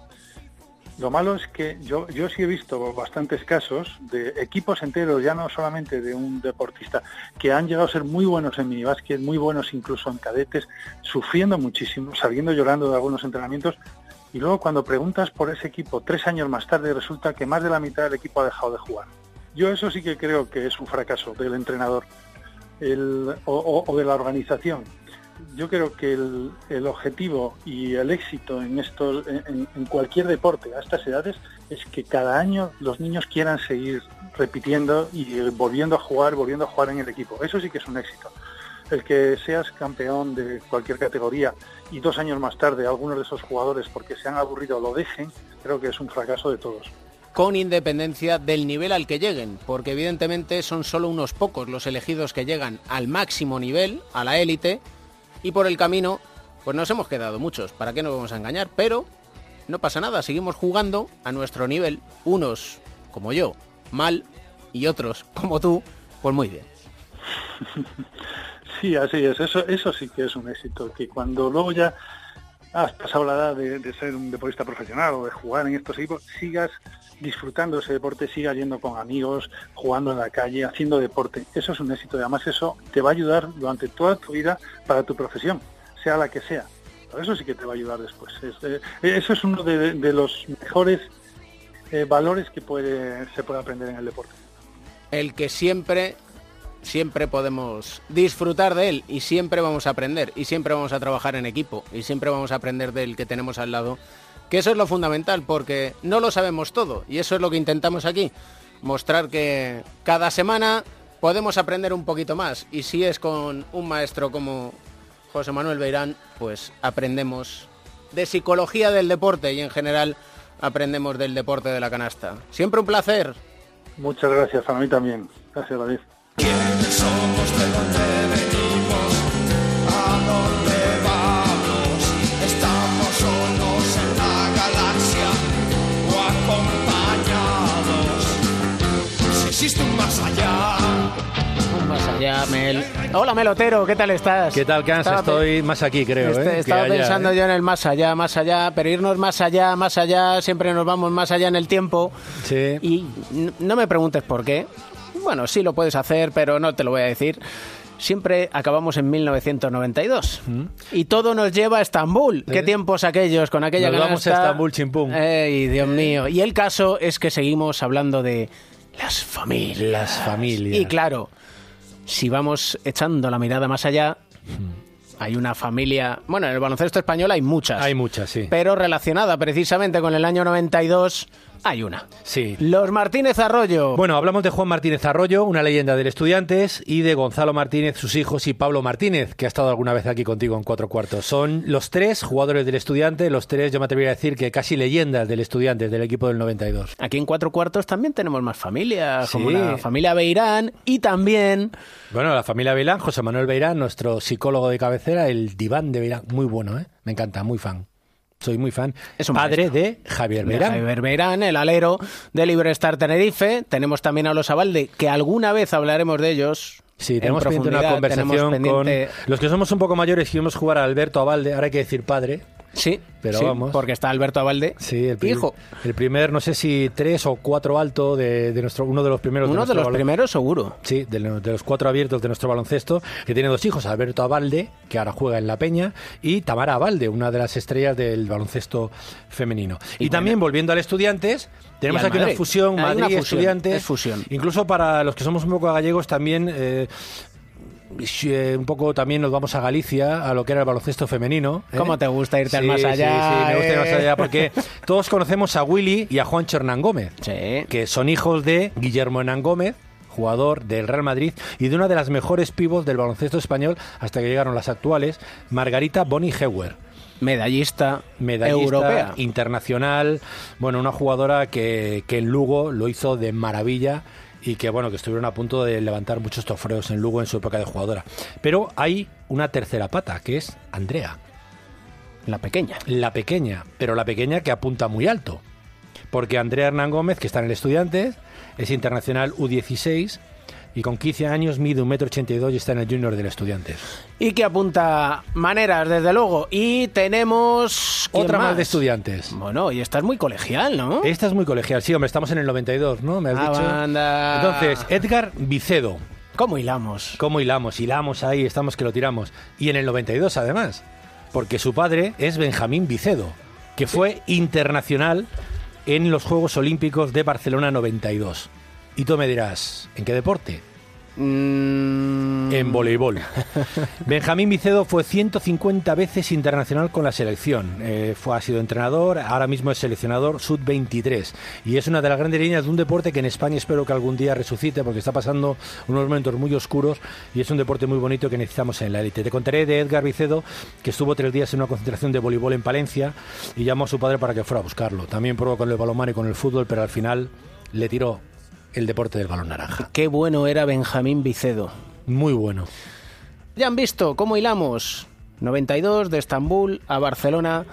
Lo malo es que yo, yo sí he visto bastantes casos de equipos enteros, ya no solamente de un deportista, que han llegado a ser muy buenos en minibásquet, muy buenos incluso en cadetes, sufriendo muchísimo, saliendo llorando de algunos entrenamientos, y luego cuando preguntas por ese equipo tres años más tarde resulta que más de la mitad del equipo ha dejado de jugar. Yo eso sí que creo que es un fracaso del entrenador o de la organización yo creo que el, objetivo y el éxito en, estos, en, cualquier deporte a estas edades es que cada año los niños quieran seguir repitiendo y volviendo a jugar, volviendo a jugar en el equipo. Eso sí que es un éxito. El que seas campeón de cualquier categoría y dos años más tarde algunos de esos jugadores porque se han aburrido lo dejen, creo que es un fracaso de todos con independencia del nivel al que lleguen, porque evidentemente son solo unos pocos los elegidos que llegan al máximo nivel, a la élite, y por el camino, pues nos hemos quedado muchos, ¿para qué nos vamos a engañar? Pero no pasa nada, seguimos jugando a nuestro nivel, unos como yo, mal, y otros [LAUGHS] como tú, pues muy bien. [LAUGHS] Sí, así es, eso, eso sí que es un éxito, que cuando luego ya has pasado la edad de, ser un deportista profesional o de jugar en estos equipos, sigas disfrutando ese deporte, sigas yendo con amigos, jugando en la calle, haciendo deporte. Eso es un éxito además eso te va a ayudar durante toda tu vida para tu profesión, sea la que sea. Eso sí que te va a ayudar después. Eh, eso es uno de, los mejores eh, valores que puede, se puede aprender en el deporte. El que siempre, siempre podemos disfrutar de él y siempre vamos a aprender y siempre vamos a trabajar en equipo y siempre vamos a aprender del que tenemos al lado. Que eso es lo fundamental porque no lo sabemos todo y eso es lo que intentamos aquí. Mostrar que cada semana podemos aprender un poquito más y si es con un maestro como José Manuel Beirán, pues aprendemos de psicología del deporte y en general aprendemos del deporte de la canasta. Siempre un placer. Muchas gracias, para mí también. Gracias, David. Somos de donde venimos, a dónde vamos. Estamos solos en la galaxia o acompañados. Si existe un más allá. Un más allá, Mel. Hola, Melotero, ¿qué tal estás? ¿Qué tal, Cans? Estaba pe- Estoy más aquí, creo. Este- ¿eh? estaba pensando ¿eh? yo en el más allá, más allá, pero irnos más allá, más allá, siempre nos vamos más allá en el tiempo. Sí. Y no me preguntes por qué. Bueno, sí lo puedes hacer, pero no te lo voy a decir. Siempre acabamos en 1992 y todo nos lleva a Estambul. ¿Qué tiempos aquellos con aquella Nos vamos a? Estambul, chimpum. Ey, Dios mío. Y el caso es que seguimos hablando de las familias. Las familias. Y claro, si vamos echando la mirada más allá, hay una familia... Bueno, en el baloncesto español hay muchas. Hay muchas, sí. Pero relacionada precisamente con el año 92, hay una. Sí. Los Martínez Arroyo. Bueno, hablamos de Juan Martínez Arroyo, una leyenda del Estudiantes, y de Gonzalo Martínez, sus hijos, y Pablo Martínez, que ha estado alguna vez aquí contigo en Cuatro Cuartos. Son los tres jugadores del Estudiante, los tres, yo me atrevería a decir que casi leyendas del Estudiantes, del equipo del 92. Aquí en Cuatro Cuartos también tenemos más familias, como Sí. la familia Beirán y también... Bueno, la familia Beirán, José Manuel Beirán, nuestro psicólogo de cabecera, el diván de Beirán, muy bueno, ¿eh? Me encanta, muy fan. Soy muy fan. Es un Padre maestro. de Javier Beirán. Javier Beirán, el alero de Librestart Tenerife. Tenemos también a los Abalde, que alguna vez hablaremos de ellos. Sí, en tenemos pendiente una conversación pendiente- con los que somos un poco mayores y a jugar a Alberto Abalde, ahora hay que decir padre. Sí, pero sí, vamos. porque está Alberto Abalde. Sí, el, pri- Hijo. el primer, no sé si tres o cuatro alto de, de nuestro, uno de los primeros. Uno de nuestro los primeros, seguro. Sí, de, lo- de los cuatro abiertos de nuestro baloncesto, que tiene dos hijos, Alberto Abalde, que ahora juega en La Peña, y Tamara Abalde, una de las estrellas del baloncesto femenino. Y, Y también, volviendo al Estudiantes, tenemos aquí una Madrid. fusión, una fusión, Madrid-Estudiantes. es fusión. Incluso para los que somos un poco gallegos también... eh, un poco también nos vamos a Galicia, a lo que era el baloncesto femenino. ¿eh? ¿Cómo te gusta irte al Sí, más sí, allá, Sí, me gusta ir más eh? allá porque [LAUGHS] todos conocemos a Willy y a Juan Hernán Gómez, que son hijos de Guillermo Hernán Gómez, jugador del Real Madrid y de una de las mejores pibos del baloncesto español hasta que llegaron las actuales, Margarita Bonnie Heuer. Medallista, Medallista europea. internacional, bueno, una jugadora que, que en Lugo lo hizo de maravilla y que bueno, que estuvieron a punto de levantar muchos trofeos en Lugo en su época de jugadora. Pero hay una tercera pata, que es Andrea. La pequeña. La pequeña, pero la pequeña que apunta muy alto. Porque Andrea Hernán Gómez, que está en el Estudiantes, es internacional U16 y con 15 años mide 1,82m y está en el Junior del Estudiantes. Y que apunta maneras, desde luego. Y tenemos... ¿quién Otra más de Estudiantes. Bueno, y esta es muy colegial, ¿no? Esta es muy colegial, sí, hombre, estamos en el 92, ¿no? ¿Me has Ah, dicho? banda. Entonces, Edgar Vicedo. ¿Cómo hilamos? ¿Cómo hilamos? Hilamos ahí, estamos que lo tiramos. Y en el 92, además, porque su padre es Benjamín Vicedo, que fue internacional en los Juegos Olímpicos de Barcelona 92. Y tú me dirás, ¿en qué deporte? Mm. En voleibol. [LAUGHS] Benjamín Vicedo fue 150 veces internacional con la selección. Eh, fue, ha sido entrenador, ahora mismo es seleccionador sub-23. Y es una de las grandes líneas de un deporte que en España espero que algún día resucite porque está pasando unos momentos muy oscuros y es un deporte muy bonito que necesitamos en la élite. Te contaré de Edgar Vicedo, que estuvo tres días en una concentración de voleibol en Palencia y llamó a su padre para que fuera a buscarlo. También probó con el balonmano y con el fútbol, pero al final le tiró el deporte del balón naranja. Qué bueno era Benjamín Vicedo. Muy bueno. Ya han visto cómo hilamos 92 de Estambul a Barcelona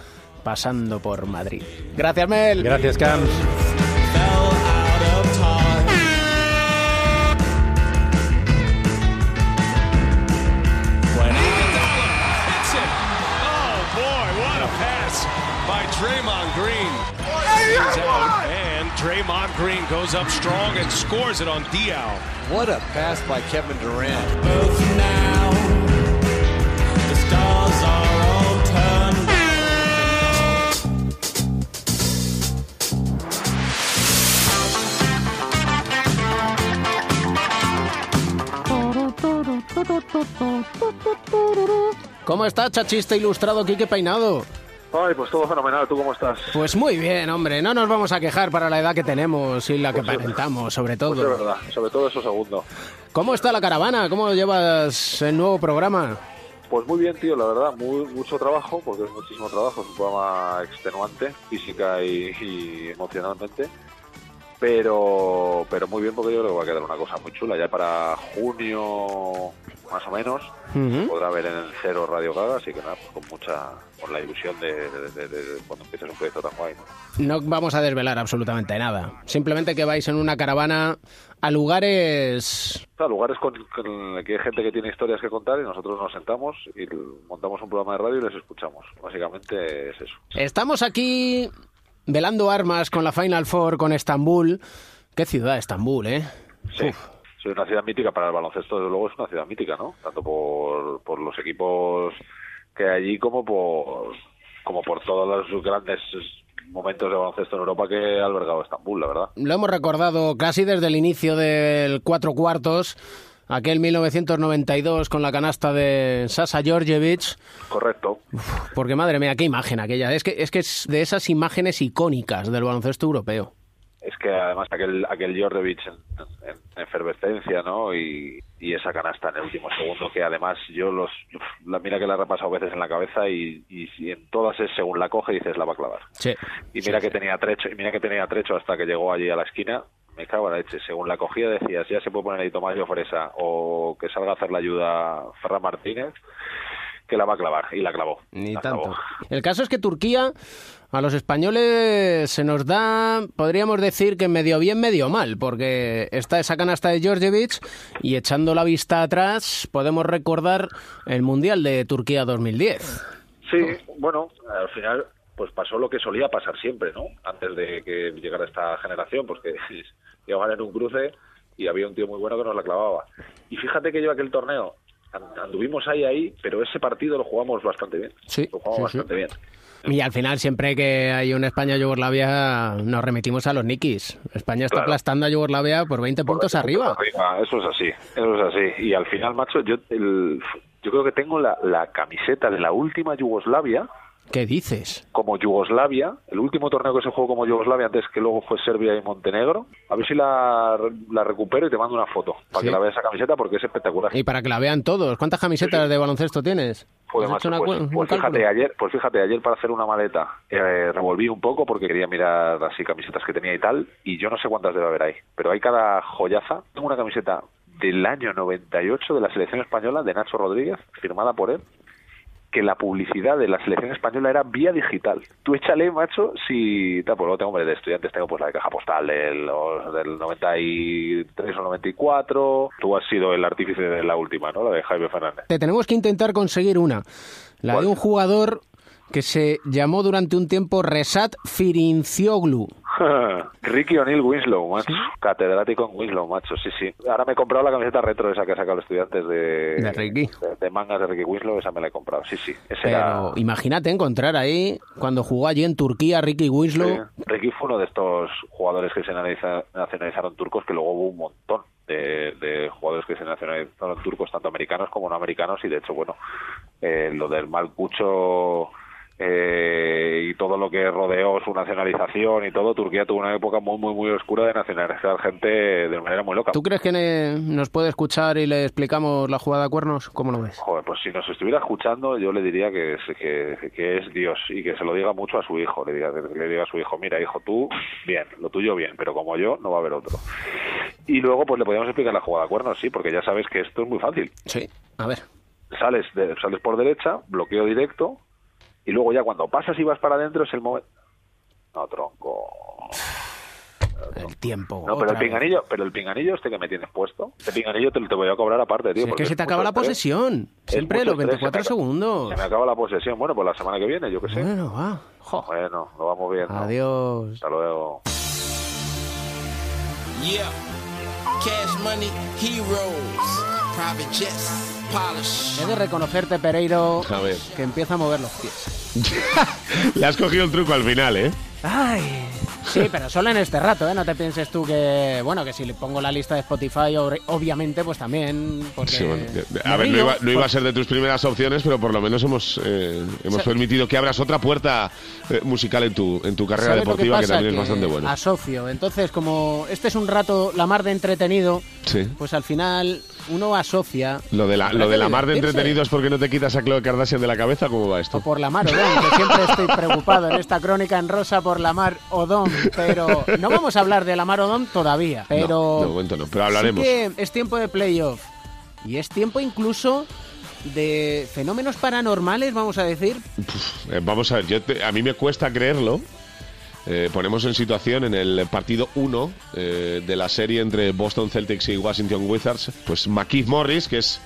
pasando por Madrid. Gracias, Mel. Gracias, Camps. goes up strong and scores it on Diao. What a pass by Kevin Durant. Both now, the stars are all turned. ¿Cómo está, chachista ilustrado Quique Peinado? Ay, pues todo fenomenal. ¿Tú cómo estás? Pues muy bien, hombre. No nos vamos a quejar para la edad que tenemos y la que Pues sobre Pues todo. es verdad, sobre todo eso segundo. ¿Cómo está la caravana? ¿Cómo llevas el nuevo programa? Pues muy bien, tío, la verdad, muy, mucho trabajo, porque es muchísimo trabajo, es un programa extenuante, física y, y emocionalmente, pero pero muy bien porque yo creo que va a quedar una cosa muy chula, ya para junio más o menos, podrá ver en el cero Radio Gaga, así que nada, pues con mucha, con la ilusión de, de- de- de cuando empieces un proyecto tan guay, ¿no? No vamos a desvelar absolutamente nada. Simplemente que vais en una caravana a lugares... Sea, lugares con, con que hay gente que tiene historias que contar y nosotros nos sentamos y montamos un programa de radio y les escuchamos. Básicamente es eso. Estamos aquí velando armas con la Final Four, con Estambul. ¿Qué ciudad Estambul, eh? Sí. Sí, una ciudad mítica para el baloncesto, desde luego es una ciudad mítica, ¿no? Tanto por, por los equipos que hay allí como por, como por todos los grandes momentos de baloncesto en Europa que ha albergado Estambul, la verdad. Lo hemos recordado casi desde el inicio del cuatro cuartos, aquel 1992 con la canasta de Sasa Georgievich. Correcto. Porque madre mía, qué imagen aquella. Es que, es que es de esas imágenes icónicas del baloncesto europeo. Es que además aquel, aquel Jordovic en, en- en efervescencia, ¿no? Y, y esa canasta en el último segundo que además yo los la mira que la he repasado veces en la cabeza y, y, en todas es según la coge dices la va a clavar. Sí. Y mira que tenía trecho, y mira que tenía trecho hasta que llegó allí a la esquina. Me cago en la leche. Según la cogía decías, ya se puede poner ahí Tomás Fresa o que salga a hacer la ayuda Ferran Martínez, que la va a clavar. Y la clavó. Ni La tanto. clavó. El caso es que Turquía a los españoles se nos da, podríamos decir que medio bien, medio mal, porque está esa canasta de Georgievich y echando la vista atrás podemos recordar el Mundial de Turquía 2010. Sí, bueno, al final pues pasó lo que solía pasar siempre, ¿no? Antes de que llegara esta generación, pues que [LAUGHS] llegaban en un cruce y había un tío muy bueno que nos la clavaba. Y fíjate que yo aquel torneo and- anduvimos ahí ahí, pero ese partido lo jugamos bastante bien. Sí, Lo jugamos sí, sí. bastante bien. Y al final, siempre que hay una España-Yugoslavia, nos remitimos a los nikis. España está Claro. aplastando a Yugoslavia por 20 puntos arriba. Arriba, Eso es así, eso es así. Y al final, macho, yo el- yo creo que tengo la, la camiseta de la última Yugoslavia ¿Qué dices? como Yugoslavia, el último torneo que se jugó como Yugoslavia antes que luego fue Serbia y Montenegro. A ver si la, la recupero y te mando una foto para Sí. que la veas esa camiseta porque es espectacular. Y para que la vean todos, ¿cuántas camisetas de baloncesto tienes? Joder, ¿Has macho, hecho una pues, pues cálculo? fíjate ayer, pues fíjate ayer para hacer una maleta eh, revolví un poco porque quería mirar así camisetas que tenía y tal y yo no sé cuántas debe haber ahí, pero hay cada joyaza. Tengo una camiseta del año 98 de la selección española de Nacho Rodríguez firmada por él que la publicidad de la selección española era vía digital. Tú échale, macho, si... Pues luego tengo, hombre, de estudiantes tengo pues la de caja postal del, del 93 o 94. Tú has sido el artífice de la última, ¿no? La de Jaime Fernández. Te tenemos que intentar conseguir una. La de un jugador que se llamó durante un tiempo Resat Firincioglu. [LAUGHS] Ricky O'Neill Winslow, macho. Catedrático en Winslow, macho. Sí, sí. Ahora me he comprado la camiseta retro esa que ha sacado los estudiantes de... De Ricky. De, de mangas de Ricky Winslow, esa me la he comprado. Sí, sí. Ese Pero era... imagínate encontrar ahí, cuando jugó allí en Turquía, Ricky Winslow. Sí. Ricky fue uno de estos jugadores que se nacionaliza- nacionalizaron turcos, que luego hubo un montón de, de jugadores que se nacionalizaron turcos, tanto americanos como no americanos, y de hecho, bueno, eh, lo del Malcucho eh, y todo lo que rodeó su nacionalización y todo, Turquía tuvo una época muy, muy, muy oscura de nacionalizar gente de manera muy loca. ¿Tú crees que ne- nos puede escuchar y le explicamos la jugada a cuernos? ¿Cómo lo ves? Joder, pues si nos estuviera escuchando, yo le diría que es, que, que es Dios y que se lo diga mucho a su hijo. Le diga, le diga a su hijo, mira, hijo, tú, bien, lo tuyo bien, pero como yo, no va a haber otro. Y luego, pues le podríamos explicar la jugada a cuernos, sí, porque ya sabes que esto es muy fácil. Sí, a ver. Sales, de- sales por derecha, bloqueo directo, y luego ya cuando pasas y vas para adentro es el momento... No, tronco. El tiempo. No, pero el vez. pinganillo, pero el pinganillo este que me tienes puesto, este pinganillo te, voy a cobrar aparte, tío. Si es porque que se te acaba la estrés. posesión. Es Siempre los estrés, 24 se me acaba- segundos. Se me acaba la posesión. Bueno, pues la semana que viene, yo qué sé. Bueno, va. Bueno, lo vamos viendo. Adiós. Hasta luego. Yeah. Cash money, heroes, private jets. He de reconocerte, Pereiro, A ver. que empieza a mover los [LAUGHS] pies. Le has cogido el truco al final, ¿eh? Ay, Sí, pero solo en este rato, ¿eh? No te pienses tú que, bueno, que si le pongo la lista de Spotify, obviamente, pues también... Porque Sí, bueno, a ver, no iba, no iba a por- ser de tus primeras opciones, pero por lo menos hemos, eh, hemos permitido que abras otra puerta eh, musical en tu, en tu carrera ¿Sabes lo deportiva, que, también es bastante bueno. Asocio. Entonces, como este es un rato la mar de entretenido, Sí. pues al final uno asocia... Lo de la, lo de la mar de entretenido es porque no te quitas a Khloe Kardashian de la cabeza, ¿cómo va esto? Por la mar Odón, que siempre estoy preocupado en esta crónica en rosa por la mar Odón, pero no vamos a hablar de la mar Odón todavía, pero... No, de momento no, pero hablaremos. Sí que es tiempo de playoff y es tiempo incluso de fenómenos paranormales, vamos a decir. Eh, vamos a ver, yo te- a mí me cuesta creerlo. Eh, ponemos en situación en el partido 1 eh, de la serie entre Boston Celtics y Washington Wizards, pues McKeith Morris, que es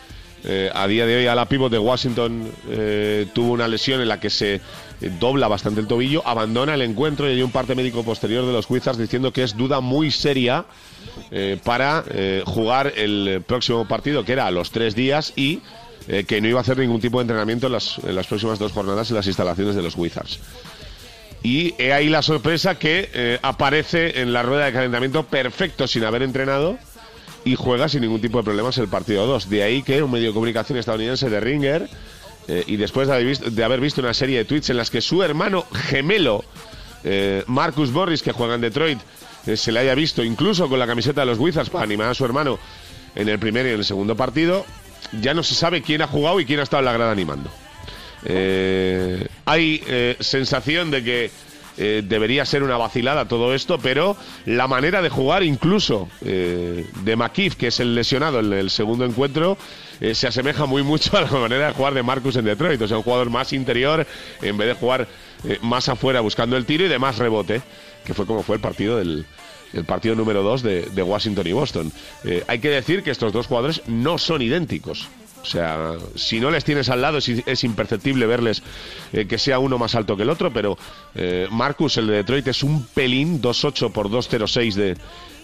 eh, a día de hoy a la pivot de Washington, eh, tuvo una lesión en la que se eh, dobla bastante el tobillo, abandona el encuentro y hay un parte médico posterior de los Wizards diciendo que es duda muy seria para jugar el próximo partido, que era a los tres días y que no iba a hacer ningún tipo de entrenamiento en las, en las próximas dos jornadas en las instalaciones de los Wizards. Y he ahí la sorpresa que aparece en la rueda de calentamiento perfecto sin haber entrenado y juega sin ningún tipo de problemas el partido 2. De ahí que un medio de comunicación estadounidense de Ringer, eh, y después de haber, visto, una serie de tweets en las que su hermano gemelo, eh, Marcus Morris, que juega en Detroit, eh, se le haya visto incluso con la camiseta de los Wizards para animar a su hermano en el primer y en el segundo partido, ya no se sabe quién ha jugado y quién ha estado en la grada animando. Hay sensación de que eh, debería ser una vacilada todo esto, pero la manera de jugar, incluso eh, de McKeith, que es el lesionado en el segundo encuentro, eh, se asemeja muy mucho [LAUGHS] a la manera de jugar de Marcus en Detroit. O sea, un jugador más interior en vez de jugar más afuera buscando el tiro y de más rebote, que fue como fue el partido del. El partido número 2 de, Washington y Boston. Hay que decir que estos dos jugadores no son idénticos. O sea, si no les tienes al lado es, es imperceptible verles eh, que sea uno más alto que el otro, pero eh, Marcus, el de Detroit, es un pelín 2.8 por 2.06 de,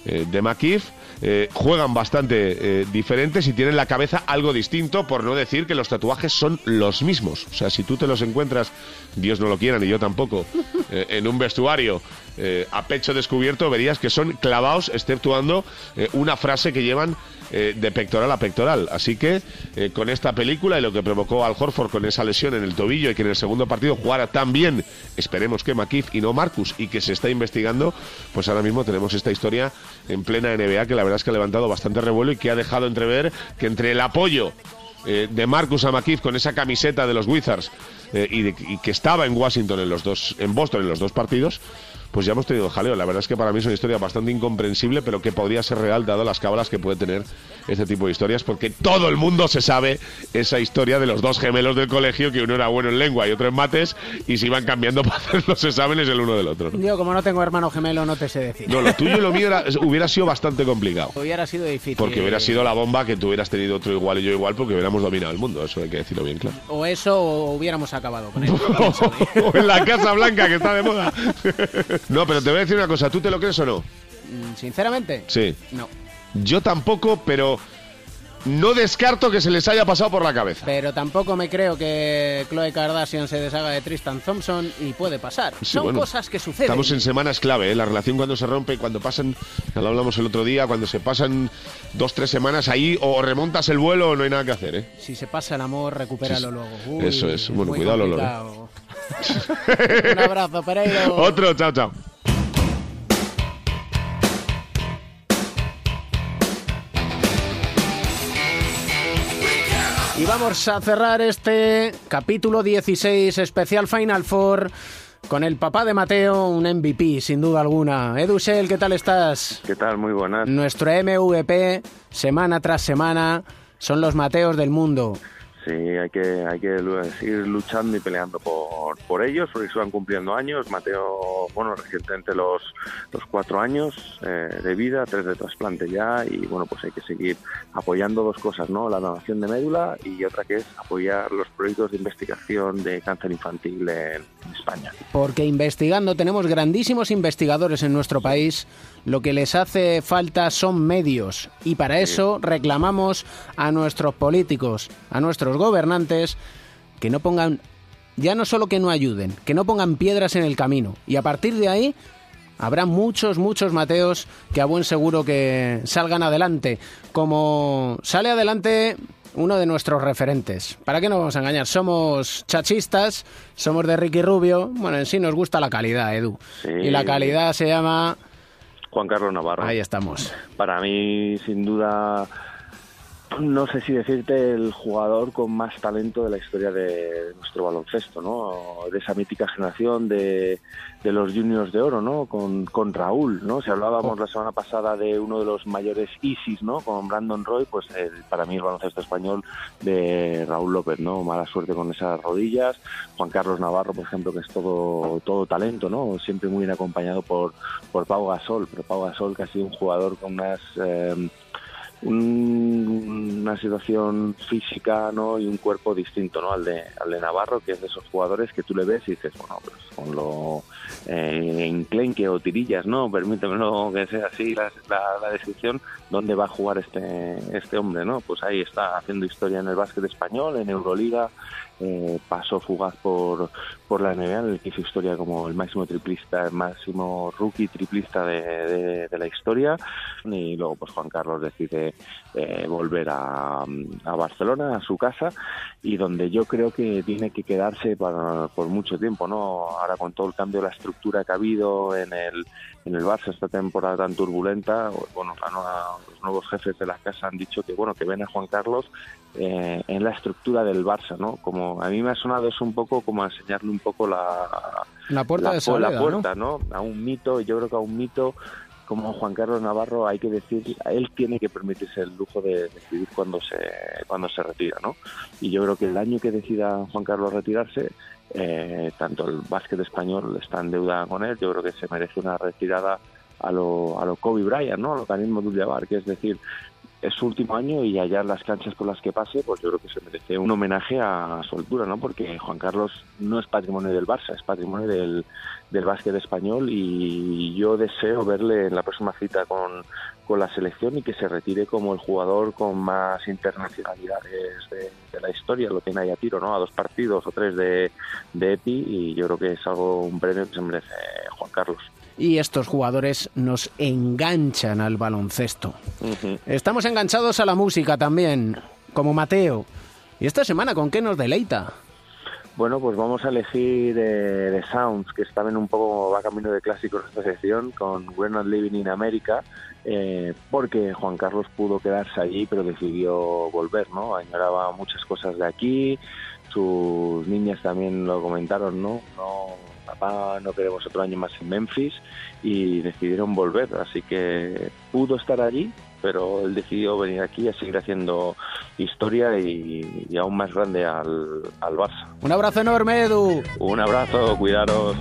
eh, de McKeith. Eh, juegan bastante diferentes y tienen la cabeza algo distinto, por no decir que los tatuajes son los mismos. O sea, si tú te los encuentras, Dios no lo quiera, ni yo tampoco, [LAUGHS] en un vestuario a pecho descubierto, verías que son clavados, exceptuando una frase que llevan eh, de pectoral a pectoral. Así que eh, con esta película y lo que provocó Al Horford con esa lesión en el tobillo y que en el segundo partido jugara tan bien, esperemos que McKeith y no Marcus, y que se está investigando, pues ahora mismo tenemos esta historia en plena NBA que la verdad es que ha levantado bastante revuelo y que ha dejado entrever que entre el apoyo eh, de Marcus a McKeith con esa camiseta de los Wizards y, de- y que estaba en Washington en los dos, en Boston en los dos partidos, pues ya hemos tenido jaleo. La verdad es que para mí es una historia bastante incomprensible, pero que podría ser real dado las cábalas que puede tener este tipo de historias, porque todo el mundo se sabe esa historia de los dos gemelos del colegio, que uno era bueno en lengua y otro en mates, y se iban cambiando [LAUGHS] para hacer los exámenes el uno del otro. Yo, como no tengo hermano gemelo, no te sé decir. No, lo tuyo y lo mío era- hubiera sido bastante complicado. Hubiera sido difícil. Porque hubiera sido la bomba que tú hubieras tenido otro igual y yo igual, porque hubiéramos dominado el mundo. Eso hay que decirlo bien claro. O eso, o hubiéramos acabado con él. [LAUGHS] o en la Casa Blanca, que está de moda. [LAUGHS] no, pero te voy a decir una cosa. ¿Tú te lo crees o no? Mm, Sinceramente, Sí. no. Yo tampoco, pero no descarto que se les haya pasado por la cabeza. Pero tampoco me creo que Chloe Kardashian se deshaga de Tristan Thompson y puede pasar. Sí, Son bueno, cosas que suceden. Estamos en semanas clave, ¿eh? la relación cuando se rompe, cuando pasan, ya lo hablamos el otro día, cuando se pasan dos, tres semanas ahí, o remontas el vuelo o no hay nada que hacer, ¿eh? Si se pasa el amor, recupéralo Sí, luego. Uy, Eso es. Bueno, cuidado, complicado. [LAUGHS] Un abrazo, Pereiro. Otro, chao, chao. Y vamos a cerrar este capítulo 16 especial Final Four con el papá de Mateo, un MVP sin duda alguna. Edusel, ¿qué tal estás? ¿Qué tal? Muy buenas. Nuestro MVP, semana tras semana, son los Mateos del mundo. Sí, hay que, hay que seguir luchando y peleando por, por ellos, porque se van cumpliendo años. Mateo, bueno, recientemente los, los cuatro años eh, de vida, tres de trasplante ya, y bueno, pues hay que seguir apoyando dos cosas, ¿no? La donación de médula y otra que es apoyar los proyectos de investigación de cáncer infantil en, en España. Porque investigando, tenemos grandísimos investigadores en nuestro país. Lo que les hace falta son medios. Y para eso reclamamos a nuestros políticos, a nuestros gobernantes, que no pongan, ya no solo que no ayuden, que no pongan piedras en el camino. Y a partir de ahí, habrá muchos, muchos Mateos que a buen seguro que salgan adelante. Como sale adelante uno de nuestros referentes. ¿Para qué nos vamos a engañar? Somos chachistas, somos de Ricky Rubio. Bueno, en sí nos gusta la calidad, Edu. Sí. Y la calidad se llama... Juan Carlos Navarro. Ahí estamos. Para mí, sin duda, no sé si decirte el jugador con más talento de la historia de nuestro baloncesto, ¿no? De esa mítica generación de, de los juniors de oro, ¿no? Con, con Raúl, ¿no? Si hablábamos la semana pasada de uno de los mayores ISIS, ¿no? Con Brandon Roy, pues el- para mí el baloncesto español de Raúl López, ¿no? Mala suerte con esas rodillas. Juan Carlos Navarro, por ejemplo, que es todo, todo talento, ¿no? Siempre muy bien acompañado por, por Pau Gasol, pero Pau Gasol que ha sido un jugador con unas... eh, un- una situación física ¿no? y un cuerpo distinto ¿no? al, de, al de Navarro, que es de esos jugadores que tú le ves y dices, bueno, pues con lo eh, enclenque o tirillas, ¿no? Permítemelo que sea así la, la- descripción, ¿dónde va a jugar este, este hombre? ¿no? Pues ahí está haciendo historia en el básquet español, en Euroliga, eh, pasó fugaz por, por la NBA, en el que hizo historia como el máximo triplista, el máximo rookie triplista de, de- la historia. Y luego, pues Juan Carlos decide eh, volver a, a Barcelona, a su casa, y donde yo creo que tiene que quedarse para- por mucho tiempo, ¿no? Ahora con todo el cambio de la estructura que ha habido en el, en el Barça esta temporada tan turbulenta, bueno, la nueva- los nuevos jefes de la casa han dicho que, bueno, que ven a Juan Carlos eh, en la estructura del Barça, ¿no? Como a mí me ha sonado eso un poco como a enseñarle un poco la, La puerta de pu- salida, la puerta, ¿no? A un mito, yo creo que a un mito como Juan Carlos Navarro hay que decir, él tiene que permitirse el lujo de decidir cuándo se cuando se retira, ¿no? Y yo creo que el año que decida Juan Carlos retirarse, eh, tanto el básquet español está en deuda con él, yo creo que se merece una retirada a lo, a lo Kobe Bryant, ¿no? A lo Karim Abdul-Jabbar, que es decir, es su último año y allá las canchas por las que pase, pues yo creo que se merece un homenaje a su altura, ¿no? Porque Juan Carlos no es patrimonio del Barça, es patrimonio del, del básquet español y yo deseo verle en la próxima cita con, con la selección y que se retire como el jugador con más internacionalidades de, la historia, lo tiene ahí a tiro, ¿no? A dos partidos o tres de, de EPI y yo creo que es algo, un premio que se merece Juan Carlos. Y estos jugadores nos enganchan al baloncesto. Estamos enganchados a la música también, como Mateo. ¿Y esta semana con qué nos deleita? Bueno, pues vamos a elegir eh, The Sounds, que está también un poco va camino de clásicos esta sección, con We're Not Living in America, eh, porque Juan Carlos pudo quedarse allí, pero decidió volver, ¿no? Añoraba muchas cosas de aquí, sus niñas también lo comentaron, ¿no? No, papá, no queremos otro año más en Memphis, y decidieron volver, así que pudo estar allí, pero él decidió venir aquí a seguir haciendo historia y, y aún más grande al, al Barça. Un abrazo enorme, Edu. Un abrazo, cuidaros.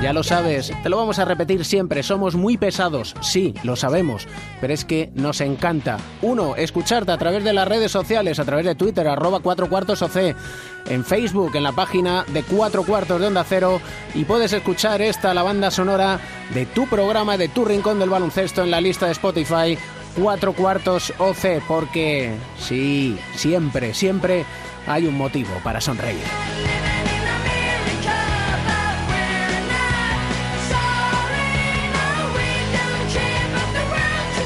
Ya lo sabes, te lo vamos a repetir siempre, somos muy pesados, sí, lo sabemos, pero es que nos encanta. Uno, escucharte a través de las redes sociales, a través de Twitter, arroba cuatro cuartos OC, en Facebook, en la página de cuatro cuartos de Onda Cero, y puedes escuchar esta, la banda sonora de tu programa, de tu rincón del baloncesto en la lista de Spotify, cuatro cuartos OC, porque sí, siempre, siempre hay un motivo para sonreír.